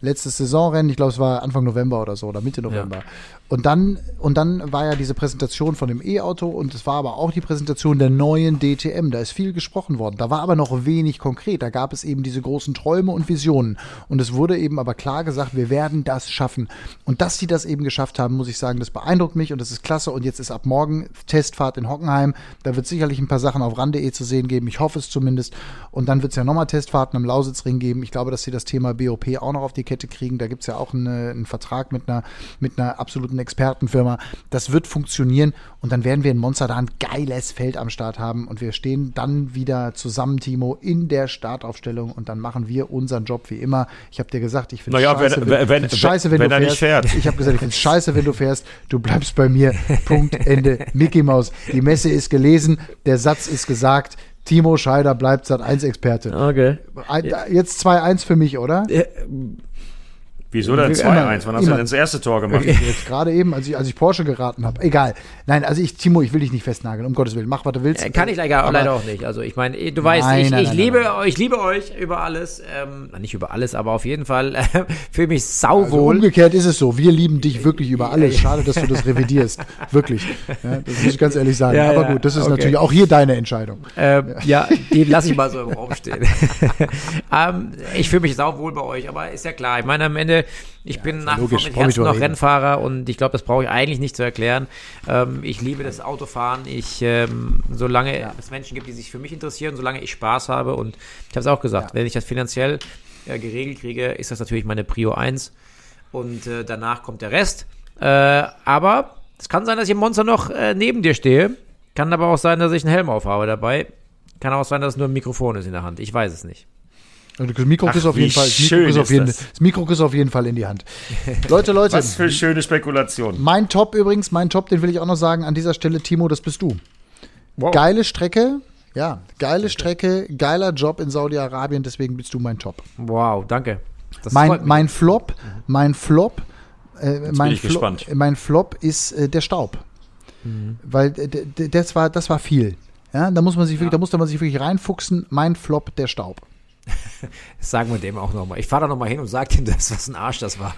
Letztes Saisonrennen, ich glaube, es war Anfang November oder so oder Mitte November. Und dann, und dann war ja diese Präsentation von dem E-Auto und es war aber auch die Präsentation der neuen DTM. Da ist viel gesprochen worden. Da war aber noch wenig konkret. Da gab es eben diese großen Träume und Visionen. Und es wurde eben aber klar gesagt, wir werden das schaffen. Und dass sie das eben geschafft haben, muss ich sagen, das beeindruckt mich und das ist klasse. Und jetzt ist ab morgen Testfahrt in Hockenheim. Da wird sicherlich ein paar Sachen auf ran.de zu sehen geben. Ich hoffe es zumindest. Und dann wird es ja nochmal Testfahrten am Lausitzring geben. Ich glaube, dass sie das Thema BOP auch noch auf die Kette kriegen. Da gibt's ja auch eine, einen Vertrag mit einer, mit einer absoluten Expertenfirma. Das wird funktionieren und dann werden wir in Monster da ein geiles Feld am Start haben und wir stehen dann wieder zusammen, Timo, in der Startaufstellung und dann machen wir unseren Job wie immer. Ich habe dir gesagt, ich finde Naja, scheiße, wenn- wenn- find's scheiße, wenn, wenn du er nicht fährst. fährt. Ich habe gesagt, ich finde scheiße, wenn du fährst. Du bleibst bei mir. Punkt, Ende. Mickey Maus. Die Messe ist gelesen, der Satz ist gesagt. Timo Scheider bleibt Sat 1 Experte. Okay. Ein- Jetzt 2-1 für mich, oder? Wieso denn Immer. 2-1? Wann hast du Immer. denn das erste Tor gemacht? Jetzt gerade eben, als ich, als ich Porsche geraten habe. Egal. Nein, also ich, Timo, ich will dich nicht festnageln, um Gottes Willen. Mach, was du willst. Äh, Kann ich leider, leider auch nicht. Also ich meine, du weißt, Nein, ich, nein, ich nein, liebe ich liebe euch über alles. Ähm, nicht über alles, aber auf jeden Fall äh, fühle mich Also sauwohl. umgekehrt ist es so. Wir lieben dich wirklich über alles. Schade, dass du das revidierst. Wirklich. Ja, das muss ich ganz ehrlich sagen. Ja, Aber ja, gut, das ist okay. natürlich auch hier deine Entscheidung. Ähm, ja, die lasse ich mal so im Raum stehen. ähm, ich fühle mich sauwohl bei euch, aber ist ja klar. Ich meine, am Ende, ich bin nach logisch. nicht Herzen noch. Rennfahrer und ich glaube, das brauche ich eigentlich nicht zu erklären. Ähm, ich liebe das Autofahren. Ich, ähm, solange es Menschen gibt, die sich für mich interessieren, solange ich Spaß habe und ich habe es auch gesagt, wenn ich das finanziell äh, geregelt kriege, ist das natürlich meine Prio 1 und äh, danach kommt der Rest. Äh, aber es kann sein, dass ich im Monster noch äh, neben dir stehe. Kann aber auch sein, dass ich einen Helm aufhabe dabei. Kann auch sein, dass es nur ein Mikrofon ist in der Hand. Ich weiß es nicht. Und Das Mikro Ach, ist auf jeden Fall, das Mikro ist auf jeden, das. das Mikro ist auf jeden Fall in die Hand. Leute, Leute, Was für schöne Spekulation. mein Top übrigens, mein Top, den will ich auch noch sagen an dieser Stelle, Timo, das bist du. Geile Strecke, ja, geile Strecke, geiler Job in Saudi-Arabien, deswegen bist du mein Top. Wow, danke. Das Mein, mein Flop, mein Flop, äh, mein, ich Flop gespannt. mein Flop ist äh, der Staub. Mhm. Weil das war, das war viel. Ja, da muss man sich wirklich, da musste man sich wirklich reinfuchsen. Mein Flop, der Staub. Das sagen wir dem auch nochmal. Ich fahre da nochmal hin und sage ihm das, was ein Arsch das war.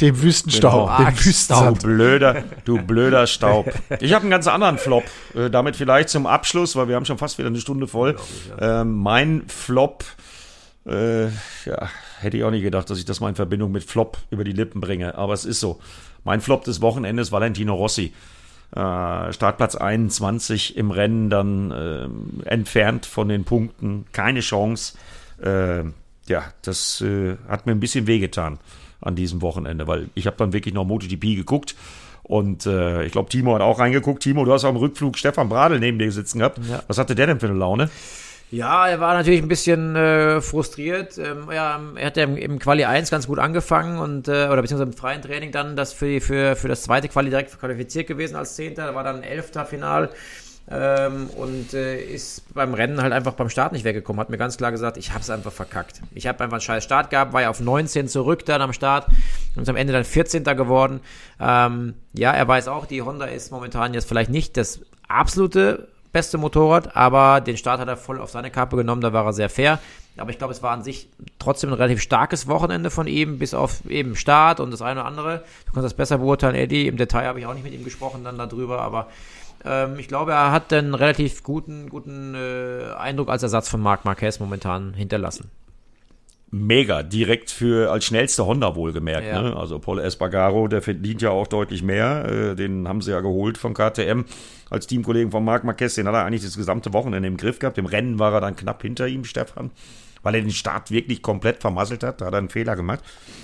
Dem Wüstenstaub, Genau. dem Du Wüstensand. blöder, du blöder Staub. Ich habe einen ganz anderen Flop. Äh, damit vielleicht zum Abschluss, weil wir haben schon fast wieder eine Stunde voll. Ähm, mein Flop, äh, ja, hätte ich auch nicht gedacht, dass ich das mal in Verbindung mit Flop über die Lippen bringe. Aber es ist so. Mein Flop des Wochenendes Valentino Rossi. Äh, Startplatz 21 im Rennen, dann ähm, entfernt von den Punkten, keine Chance. Äh, ja, das äh, hat mir ein bisschen wehgetan an diesem Wochenende, weil ich habe dann wirklich noch MotoGP geguckt und äh, ich glaube, Timo hat auch reingeguckt. Timo, du hast am Rückflug Stefan Bradl neben dir sitzen gehabt. Ja. Was hatte der denn für eine Laune? Ja, er war natürlich ein bisschen äh, frustriert. Ähm, ja, er hat ja im, im Quali 1 ganz gut angefangen und äh, oder beziehungsweise im freien Training dann das für, für, für das zweite Quali direkt qualifiziert gewesen als Zehnter. Da war dann Elfter Final ähm, und äh, ist beim Rennen halt einfach beim Start nicht weggekommen. Hat mir ganz klar gesagt, ich habe es einfach verkackt. Ich habe einfach einen scheiß Start gehabt, war ja auf 19 zurück dann am Start und ist am Ende dann 14. geworden. Ähm, ja, er weiß auch, die Honda ist momentan jetzt vielleicht nicht das absolute beste Motorrad, aber den Start hat er voll auf seine Kappe genommen, da war er sehr fair. Aber ich glaube, es war an sich trotzdem ein relativ starkes Wochenende von ihm, bis auf eben Start und das eine oder andere. Du kannst das besser beurteilen, Eddie. Im Detail habe ich auch nicht mit ihm gesprochen dann darüber, aber ähm, ich glaube, er hat einen relativ guten, guten äh, Eindruck als Ersatz von Marc Marquez momentan hinterlassen. Mega, direkt für als schnellste Honda wohlgemerkt. Ja. Ne? Also Paul Espargaro, der verdient ja auch deutlich mehr. Äh, den haben sie ja geholt von KTM als Teamkollegen von Marc Marquez. Den hat er eigentlich das gesamte Wochenende im Griff gehabt. Im Rennen war er dann knapp hinter ihm, Stefan, weil er den Start wirklich komplett vermasselt hat. Da hat er einen Fehler gemacht.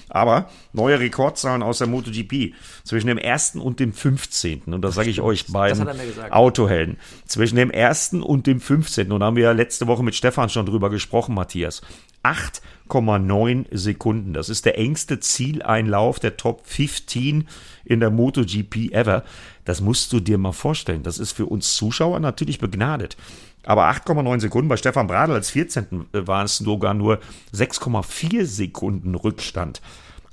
Aber neue Rekordzahlen aus der MotoGP zwischen dem 1. und dem 15. Und das sage ich euch beiden. Autohelden. Zwischen dem 1. und dem 15. Und da haben wir ja letzte Woche mit Stefan schon drüber gesprochen, Matthias. 8,9 Sekunden. Das ist der engste Zieleinlauf der Top 15 in der MotoGP ever. Das musst du dir mal vorstellen. Das ist für uns Zuschauer natürlich begnadet. Aber 8,9 Sekunden bei Stefan Bradl als 14. waren es sogar nur 6,4 Sekunden Rückstand.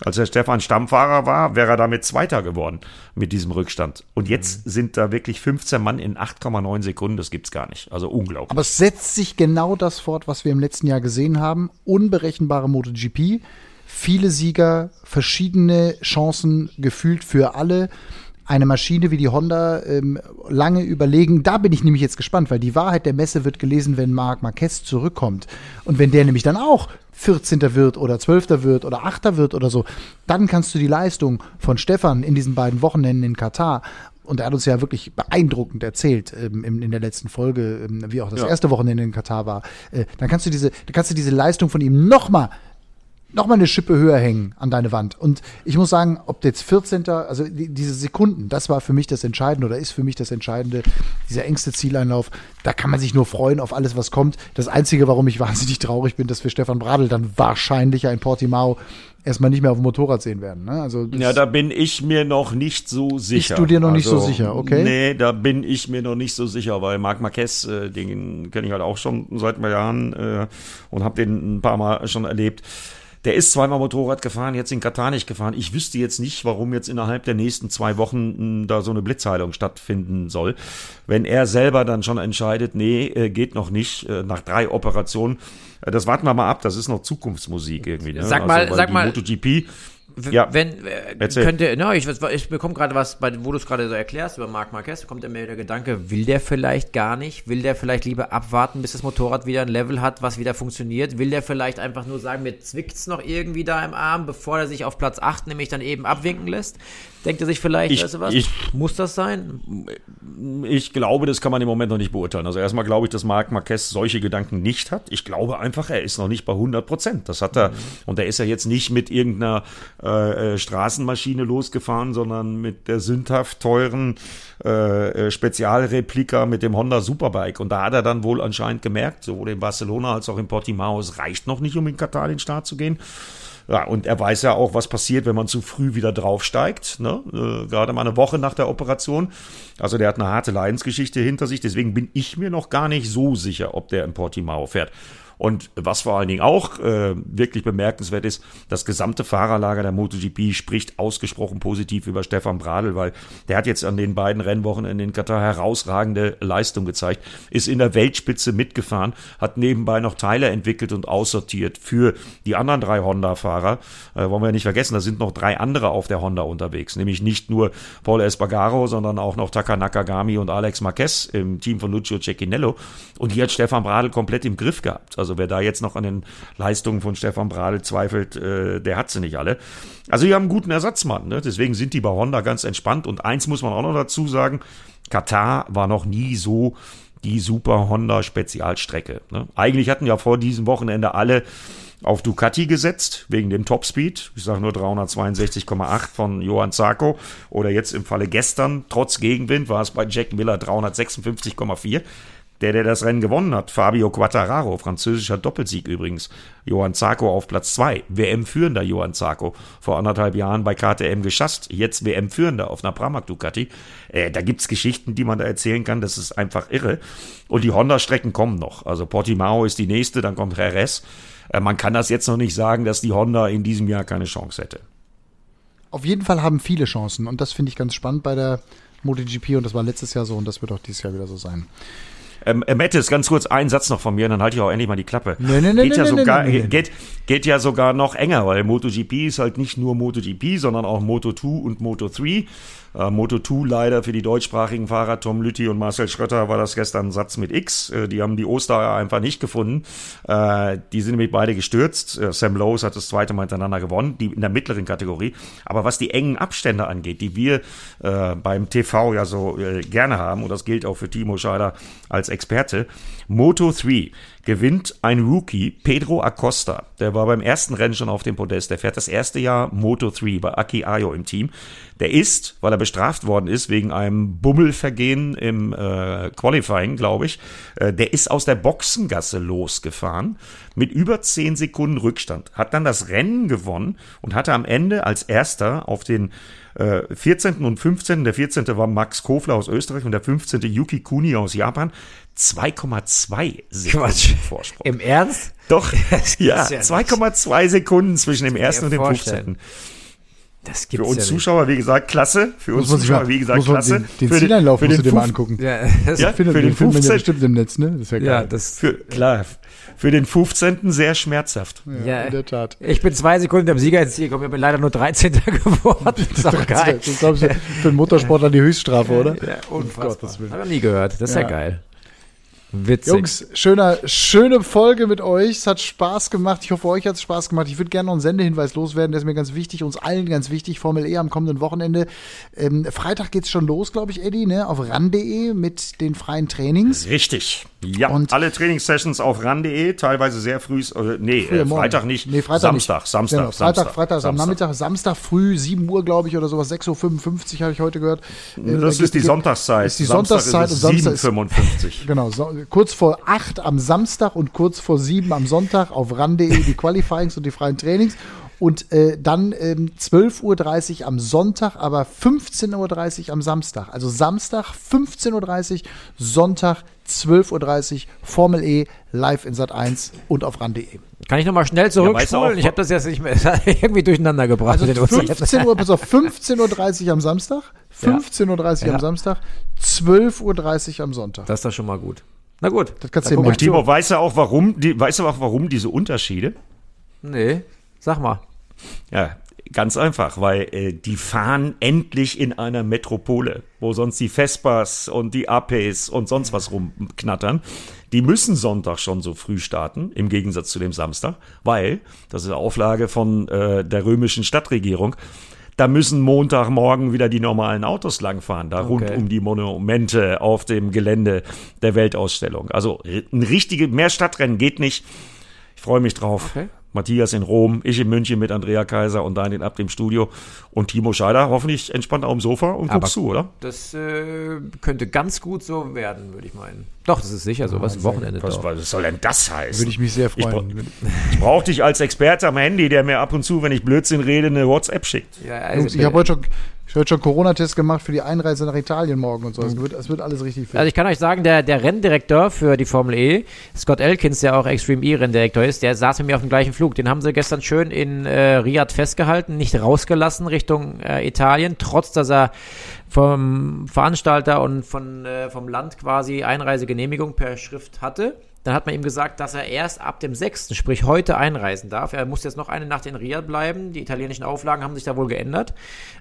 Als der Stefan Stammfahrer war, wäre er damit Zweiter geworden mit diesem Rückstand. Und jetzt sind da wirklich 15 Mann in 8,9 Sekunden. Das gibt's gar nicht. Also unglaublich. Aber es setzt sich genau das fort, was wir im letzten Jahr gesehen haben. Unberechenbare MotoGP, viele Sieger, verschiedene Chancen gefühlt für alle. Eine Maschine wie die Honda ähm, lange überlegen. Da bin ich nämlich jetzt gespannt, weil die Wahrheit der Messe wird gelesen, wenn Marc Marquez zurückkommt. Und wenn der nämlich dann auch 14. wird oder 12. wird oder 8. wird oder so, dann kannst du die Leistung von Stefan in diesen beiden Wochenenden in Katar und er hat uns ja wirklich beeindruckend erzählt ähm, in, in der letzten Folge, ähm, wie auch das Ja. erste Wochenende in Katar war. Äh, dann kannst du diese, dann kannst du diese Leistung von ihm noch mal nochmal eine Schippe höher hängen an deine Wand. Und ich muss sagen, ob jetzt 14., also die, diese Sekunden, das war für mich das Entscheidende oder ist für mich das Entscheidende, dieser engste Zieleinlauf, da kann man sich nur freuen auf alles, was kommt. Das Einzige, warum ich wahnsinnig traurig bin, dass wir Stefan Bradl dann wahrscheinlich in Portimao erstmal nicht mehr auf dem Motorrad sehen werden. Ne? Also ja, da bin ich mir noch nicht so sicher. Bist du dir noch nicht so Also, sicher, okay? Nee, da bin ich mir noch nicht so sicher, weil Marc Marquez, äh, den kenne ich halt auch schon seit ein paar Jahren äh, und habe den ein paar Mal schon erlebt. Der ist zweimal Motorrad gefahren, jetzt in Katar nicht gefahren. Ich wüsste jetzt nicht, warum jetzt innerhalb der nächsten zwei Wochen mh, da so eine Blitzheilung stattfinden soll. Wenn er selber dann schon entscheidet, nee, äh, geht noch nicht, äh, nach drei Operationen, äh, das warten wir mal ab, das ist noch Zukunftsmusik irgendwie. Ne? Sag mal- weil sag die mal- MotoGP, Ja. Wenn, äh, Erzähl. könnte, na, ich, ich bekomme gerade was, bei, wo du es gerade so erklärst über Marc Marquez, kommt mir der Gedanke, will der vielleicht gar nicht? Will der vielleicht lieber abwarten, bis das Motorrad wieder ein Level hat, was wieder funktioniert? Will der vielleicht einfach nur sagen, mir zwickt's noch irgendwie da im Arm, bevor er sich auf Platz 8 nämlich dann eben abwinken lässt? Denkt er sich vielleicht, Ich- weißt du was? ich- Muss das sein? Ich glaube, das kann man im Moment noch nicht beurteilen. Also erstmal glaube ich, dass Marc Marquez solche Gedanken nicht hat. Ich glaube einfach, er ist noch nicht bei 100 Prozent. Das hat er. Und er ist ja jetzt nicht mit irgendeiner äh, äh, Straßenmaschine losgefahren, sondern mit der sündhaft teuren äh, äh, Spezialreplika mit dem Honda Superbike. Und da hat er dann wohl anscheinend gemerkt, sowohl in Barcelona als auch in Portimao, es reicht noch nicht, um in Katar den Start zu gehen. Ja, und er weiß ja auch, was passiert, wenn man zu früh wieder draufsteigt. Ne? Äh, gerade mal eine Woche nach der Operation. Also der hat eine harte Leidensgeschichte hinter sich. Deswegen bin ich mir noch gar nicht so sicher, ob der in Portimao fährt. Und was vor allen Dingen auch äh, wirklich bemerkenswert ist, das gesamte Fahrerlager der MotoGP spricht ausgesprochen positiv über Stefan Bradl, weil der hat jetzt an den beiden Rennwochen in Katar herausragende Leistung gezeigt, ist in der Weltspitze mitgefahren, hat nebenbei noch Teile entwickelt und aussortiert für die anderen drei Honda-Fahrer. Äh, wollen wir ja nicht vergessen, da sind noch drei andere auf der Honda unterwegs, nämlich nicht nur Paul Espargaro, sondern auch noch Taka Nakagami und Alex Marquez im Team von Lucio Cecchinello. Und die hat Stefan Bradl komplett im Griff gehabt. Also wer da jetzt noch an den Leistungen von Stefan Bradl zweifelt, äh, der hat sie nicht alle. Also die haben einen guten Ersatzmann. Ne? Deswegen sind die bei Honda ganz entspannt. Und eins muss man auch noch dazu sagen, Katar war noch nie so die super Honda Spezialstrecke. Ne? Eigentlich hatten ja vor diesem Wochenende alle auf Ducati gesetzt, wegen dem Topspeed. Ich sage nur 362,8 von Johann Zarco. Oder jetzt im Falle gestern, trotz Gegenwind, war es bei Jack Miller 356,4. Der, der das Rennen gewonnen hat, Fabio Quattararo, französischer Doppelsieg übrigens. Johann Zarco auf Platz 2. WM-führender Johann Zarco. Vor anderthalb Jahren bei KTM geschasst. Jetzt WM-führender auf einer Pramac Ducati. Äh, da gibt's Geschichten, die man da erzählen kann. Das ist einfach irre. Und die Honda-Strecken kommen noch. Also Portimao ist die nächste, dann kommt Jerez. Äh, man kann das jetzt noch nicht sagen, dass die Honda in diesem Jahr keine Chance hätte. Auf jeden Fall haben viele Chancen und das finde ich ganz spannend bei der MotoGP und das war letztes Jahr so und das wird auch dieses Jahr wieder so sein. Ähm, äh, Mattes, ganz kurz ein Satz noch von mir, dann halte ich auch endlich mal die Klappe. Nee, nee, nee, geht, ja sogar. Geht, geht ja sogar noch enger, weil MotoGP ist halt nicht nur MotoGP, sondern auch Moto2 und Moto3. Äh, Moto2 leider für die deutschsprachigen Fahrer Tom Lütti und Marcel Schrötter war das gestern ein Satz mit X. Äh, die haben die Ostereier einfach nicht gefunden. Äh, die sind nämlich beide gestürzt. Äh, Sam Lowes hat das zweite Mal hintereinander gewonnen, die in der mittleren Kategorie. Aber was die engen Abstände angeht, die wir äh, beim TV ja so gerne haben, und das gilt auch für Timo Scheider als Experte, Moto 3 gewinnt ein Rookie, Pedro Acosta. Der war beim ersten Rennen schon auf dem Podest. Der fährt das erste Jahr Moto 3 bei Aki Ayo im Team. Der ist, weil er bestraft worden ist wegen einem Bummelvergehen im äh, Qualifying, glaube ich, äh, der ist aus der Boxengasse losgefahren mit über 10 Sekunden Rückstand. Hat dann das Rennen gewonnen und hatte am Ende als erster auf den äh, 14. und 15. Der 14. war Max Kofler aus Österreich und der 15. Yuki Kuni aus Japan. 2,2 Sekunden. Vorsprung. Im Ernst? Doch, ja, ja nicht. 2,2 Sekunden zwischen dem ersten und dem vorstellen. 15. Das Für gibt's uns ja nicht. Zuschauer, wie gesagt, klasse. Für uns Muss Zuschauer, mal, wie gesagt, klasse. Den, den für Zieleinlauf für musst du den dir mal angucken. Ja, das, Ja, Findet, für den den findet man ja 15. bestimmt im Netz, ne? Das ist ja geil. ja, das, Für, klar, für den 15. sehr schmerzhaft. ja, in der Tat. Ich bin zwei Sekunden am Sieger ins Ziel gekommen, ich bin leider nur 13. geworden. Das ist doch geil. Das ist, glaube ich, für einen Motorsportler die Höchststrafe, oder? Ja, Um unfassbar. Gottes Willen. Hab ich noch nie gehört. Das ist ja, Ja. geil. Witzig. Jungs, schöner, schöne Folge mit euch. Es hat Spaß gemacht. Ich hoffe, euch hat es Spaß gemacht. Ich würde gerne noch einen Sendehinweis loswerden. Der ist mir ganz wichtig, uns allen ganz wichtig. Formel E am kommenden Wochenende. Ähm, Freitag geht's schon los, glaube ich, Eddie, ne? auf ran.de mit den freien Trainings. Richtig. Ja, Und- alle Trainingssessions auf ran.de, teilweise sehr früh, äh, nee, äh. Freitag nicht. Nee, Freitag Samstag, nicht. Samstag, Genau, Freitag, Samstag. Freitag ist am Samstag. Nachmittag, Samstag früh, 7 Uhr, glaube ich, oder sowas, 6.55 Uhr habe ich heute gehört. Äh, Das da ist die geht- Sonntagszeit. Ist die Samstag Sonntagszeit ist und es Samstag ist 7,55. Genau, so, kurz vor 8 am Samstag und kurz vor 7 am Sonntag auf ran.de die Qualifyings und die freien Trainings. Und äh, dann ähm, 12.30 Uhr am Sonntag, aber 15.30 Uhr am Samstag. Also Samstag 15.30 Uhr, Sonntag 12.30 Uhr, Formel E live in Sat 1 und auf ran.de. Kann ich nochmal schnell zurückspulen? auch- ich habe das jetzt nicht mehr irgendwie durcheinander gebracht. Also mit den Uhrzeiten. 15 Uhr, bis auf 15.30 Uhr am Samstag, 15.30 Uhr Ja. am Samstag, 12.30 Uhr am Sonntag. Das ist doch schon mal gut. Na gut. Das kannst Da du zu. Timo, weißt du auch warum, die, weißt du auch warum diese Unterschiede? Nee, sag mal. Ja, ganz einfach, weil äh, die fahren endlich in einer Metropole, wo sonst die Vespas und die APs und sonst was rumknattern. Die müssen Sonntag schon so früh starten, im Gegensatz zu dem Samstag, weil, das ist eine Auflage von äh, der römischen Stadtregierung, da müssen Montagmorgen wieder die normalen Autos langfahren, da rund Okay. um die Monumente auf dem Gelände der Weltausstellung. Also ein richtige, mehr Stadtrennen geht nicht. Ich freue mich drauf. Okay. Matthias in Rom, ich in München mit Andrea Kaiser und Daniel Abt im Studio und Timo Scheider hoffentlich entspannt auf dem Sofa und Aber- guckst zu, oder? Das äh, könnte ganz gut so werden, würde ich meinen. Doch, das ist sicher so. Was Wochenende Was, was soll denn das heißen? Würde ich mich sehr Ich, freuen. bra ich brauche dich als Experte am Handy, der mir ab und zu, wenn ich Blödsinn rede, eine WhatsApp schickt. Ja, also, Jungs, ich habe heute schon, ich hab heute schon Corona-Test gemacht für die Einreise nach Italien morgen und so. Es wird, es wird alles richtig fit. Also ich kann euch sagen, der, der Renndirektor für die Formel E, Scott Elkins, der auch Extreme E-Renndirektor ist, der saß mit mir auf dem gleichen Flug. Den haben sie gestern schön in äh, Riyadh festgehalten, nicht rausgelassen Richtung äh, Italien, trotz dass er vom Veranstalter und von, äh, vom Land quasi Einreisegenehmigung per Schrift hatte. Dann hat man ihm gesagt, dass er erst ab dem 6., sprich heute einreisen darf. Er muss jetzt noch eine Nacht in Riyadh bleiben. Die italienischen Auflagen haben sich da wohl geändert.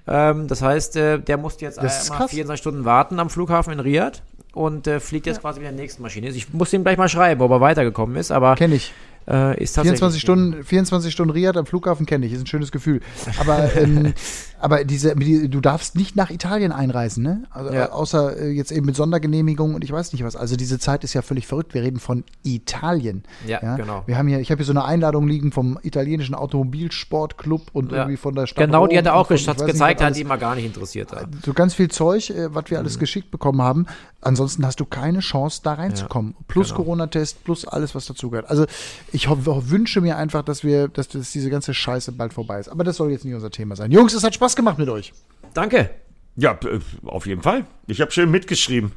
Ähm, das heißt, äh, der musste jetzt ist einmal krass. 24 Stunden warten am Flughafen in Riyadh und äh, fliegt jetzt quasi mit der nächsten Maschine. Ich muss ihm gleich mal schreiben, ob er weitergekommen ist, aber Kenne ich. äh, ist tatsächlich 24 Stunden, 24 Stunden Riyadh am Flughafen kenne ich, ist ein schönes Gefühl. Aber, ähm, aber diese, die, du darfst nicht nach Italien einreisen, ne? Also, Ja. Außer äh, jetzt eben mit Sondergenehmigung und ich weiß nicht was. Also diese Zeit ist ja völlig verrückt. Wir reden von Italien. Ja, genau. Wir haben hier, ich habe hier so eine Einladung liegen vom italienischen Automobilsportclub und Ja. irgendwie von der Stadt. Genau, die hat er Rom auch von- nicht, gezeigt, was hat alles. die immer gar nicht interessiert. hat. so ganz viel Zeug, äh, was wir Mhm. alles geschickt bekommen haben. Ansonsten hast du keine Chance, da reinzukommen. plus genau. Corona-Test, plus alles, was dazugehört. Also ich ho wünsche mir einfach, dass wir, dass, dass diese ganze Scheiße bald vorbei ist. Aber das soll jetzt nicht unser Thema sein. Jungs, es hat Spaß gemacht mit euch. Danke. Ja, äh, auf jeden Fall. Ich habe schön mitgeschrieben.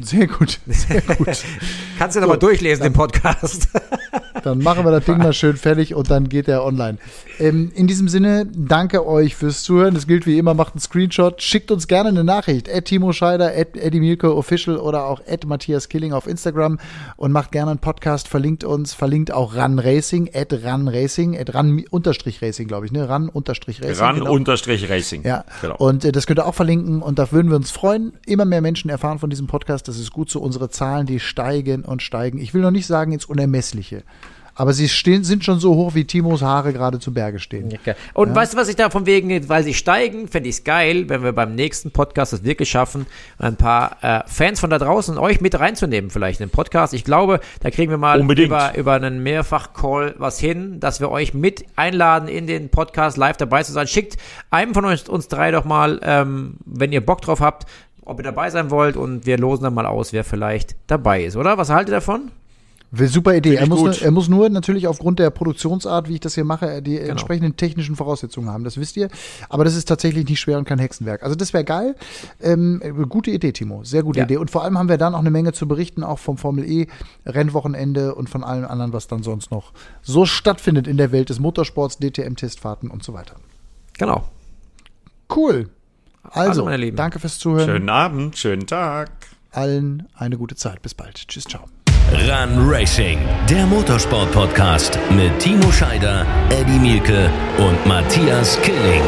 Sehr gut, sehr gut. Kannst du nochmal durchlesen, den Podcast. Dann machen wir das Ding mal schön fertig und dann geht er online. Ähm, in diesem Sinne, danke euch fürs Zuhören. Das gilt wie immer, macht einen Screenshot, schickt uns gerne eine Nachricht. At Timo Scheider, at Eddie Mielke Official oder auch at Matthias Killing auf Instagram und macht gerne einen Podcast, verlinkt uns, verlinkt auch Run Racing, at Run Racing, at Run unterstrich Racing, glaube ich, ne? Run unterstrich Racing. Ran genau. unterstrich Racing. Ja, Genau. und äh, das könnt ihr auch verlinken und da würden wir uns freuen. Immer mehr Menschen erfahren von diesem Podcast. Das ist gut so. Unsere Zahlen, die steigen und steigen. Ich will noch nicht sagen ins Unermessliche. Aber sie stehen, sind schon so hoch, wie Timos Haare gerade zu Berge stehen. Und weißt du, was ich da von wegen, weil sie steigen, fände ich es geil, wenn wir beim nächsten Podcast es wirklich schaffen, ein paar äh, Fans von da draußen euch mit reinzunehmen, vielleicht in den Podcast. Ich glaube, da kriegen wir mal Unbedingt. über, über einen Mehrfach-Call was hin, dass wir euch mit einladen, in den Podcast live dabei zu sein. Schickt einem von uns, uns drei doch mal, ähm, wenn ihr Bock drauf habt, ob ihr dabei sein wollt und wir losen dann mal aus, wer vielleicht dabei ist, oder? Was haltet ihr davon? Super Idee. Er muss, nur, er muss nur natürlich aufgrund der Produktionsart, wie ich das hier mache, die Genau. entsprechenden technischen Voraussetzungen haben. Das wisst ihr. Aber das ist tatsächlich nicht schwer und kein Hexenwerk. Also das wäre geil. Ähm, gute Idee, Timo. Sehr gute Ja. Idee. Und vor allem haben wir dann auch eine Menge zu berichten, auch vom Formel E Rennwochenende und von allem anderen, was dann sonst noch so stattfindet in der Welt des Motorsports, DTM-Testfahrten und so weiter. Genau. Cool. Also, Lieben. danke fürs Zuhören. Schönen Abend, schönen Tag. Allen eine gute Zeit. Bis bald. Tschüss, ciao. Run Racing, der Motorsport-Podcast mit Timo Scheider, Eddie Mielke und Matthias Killing.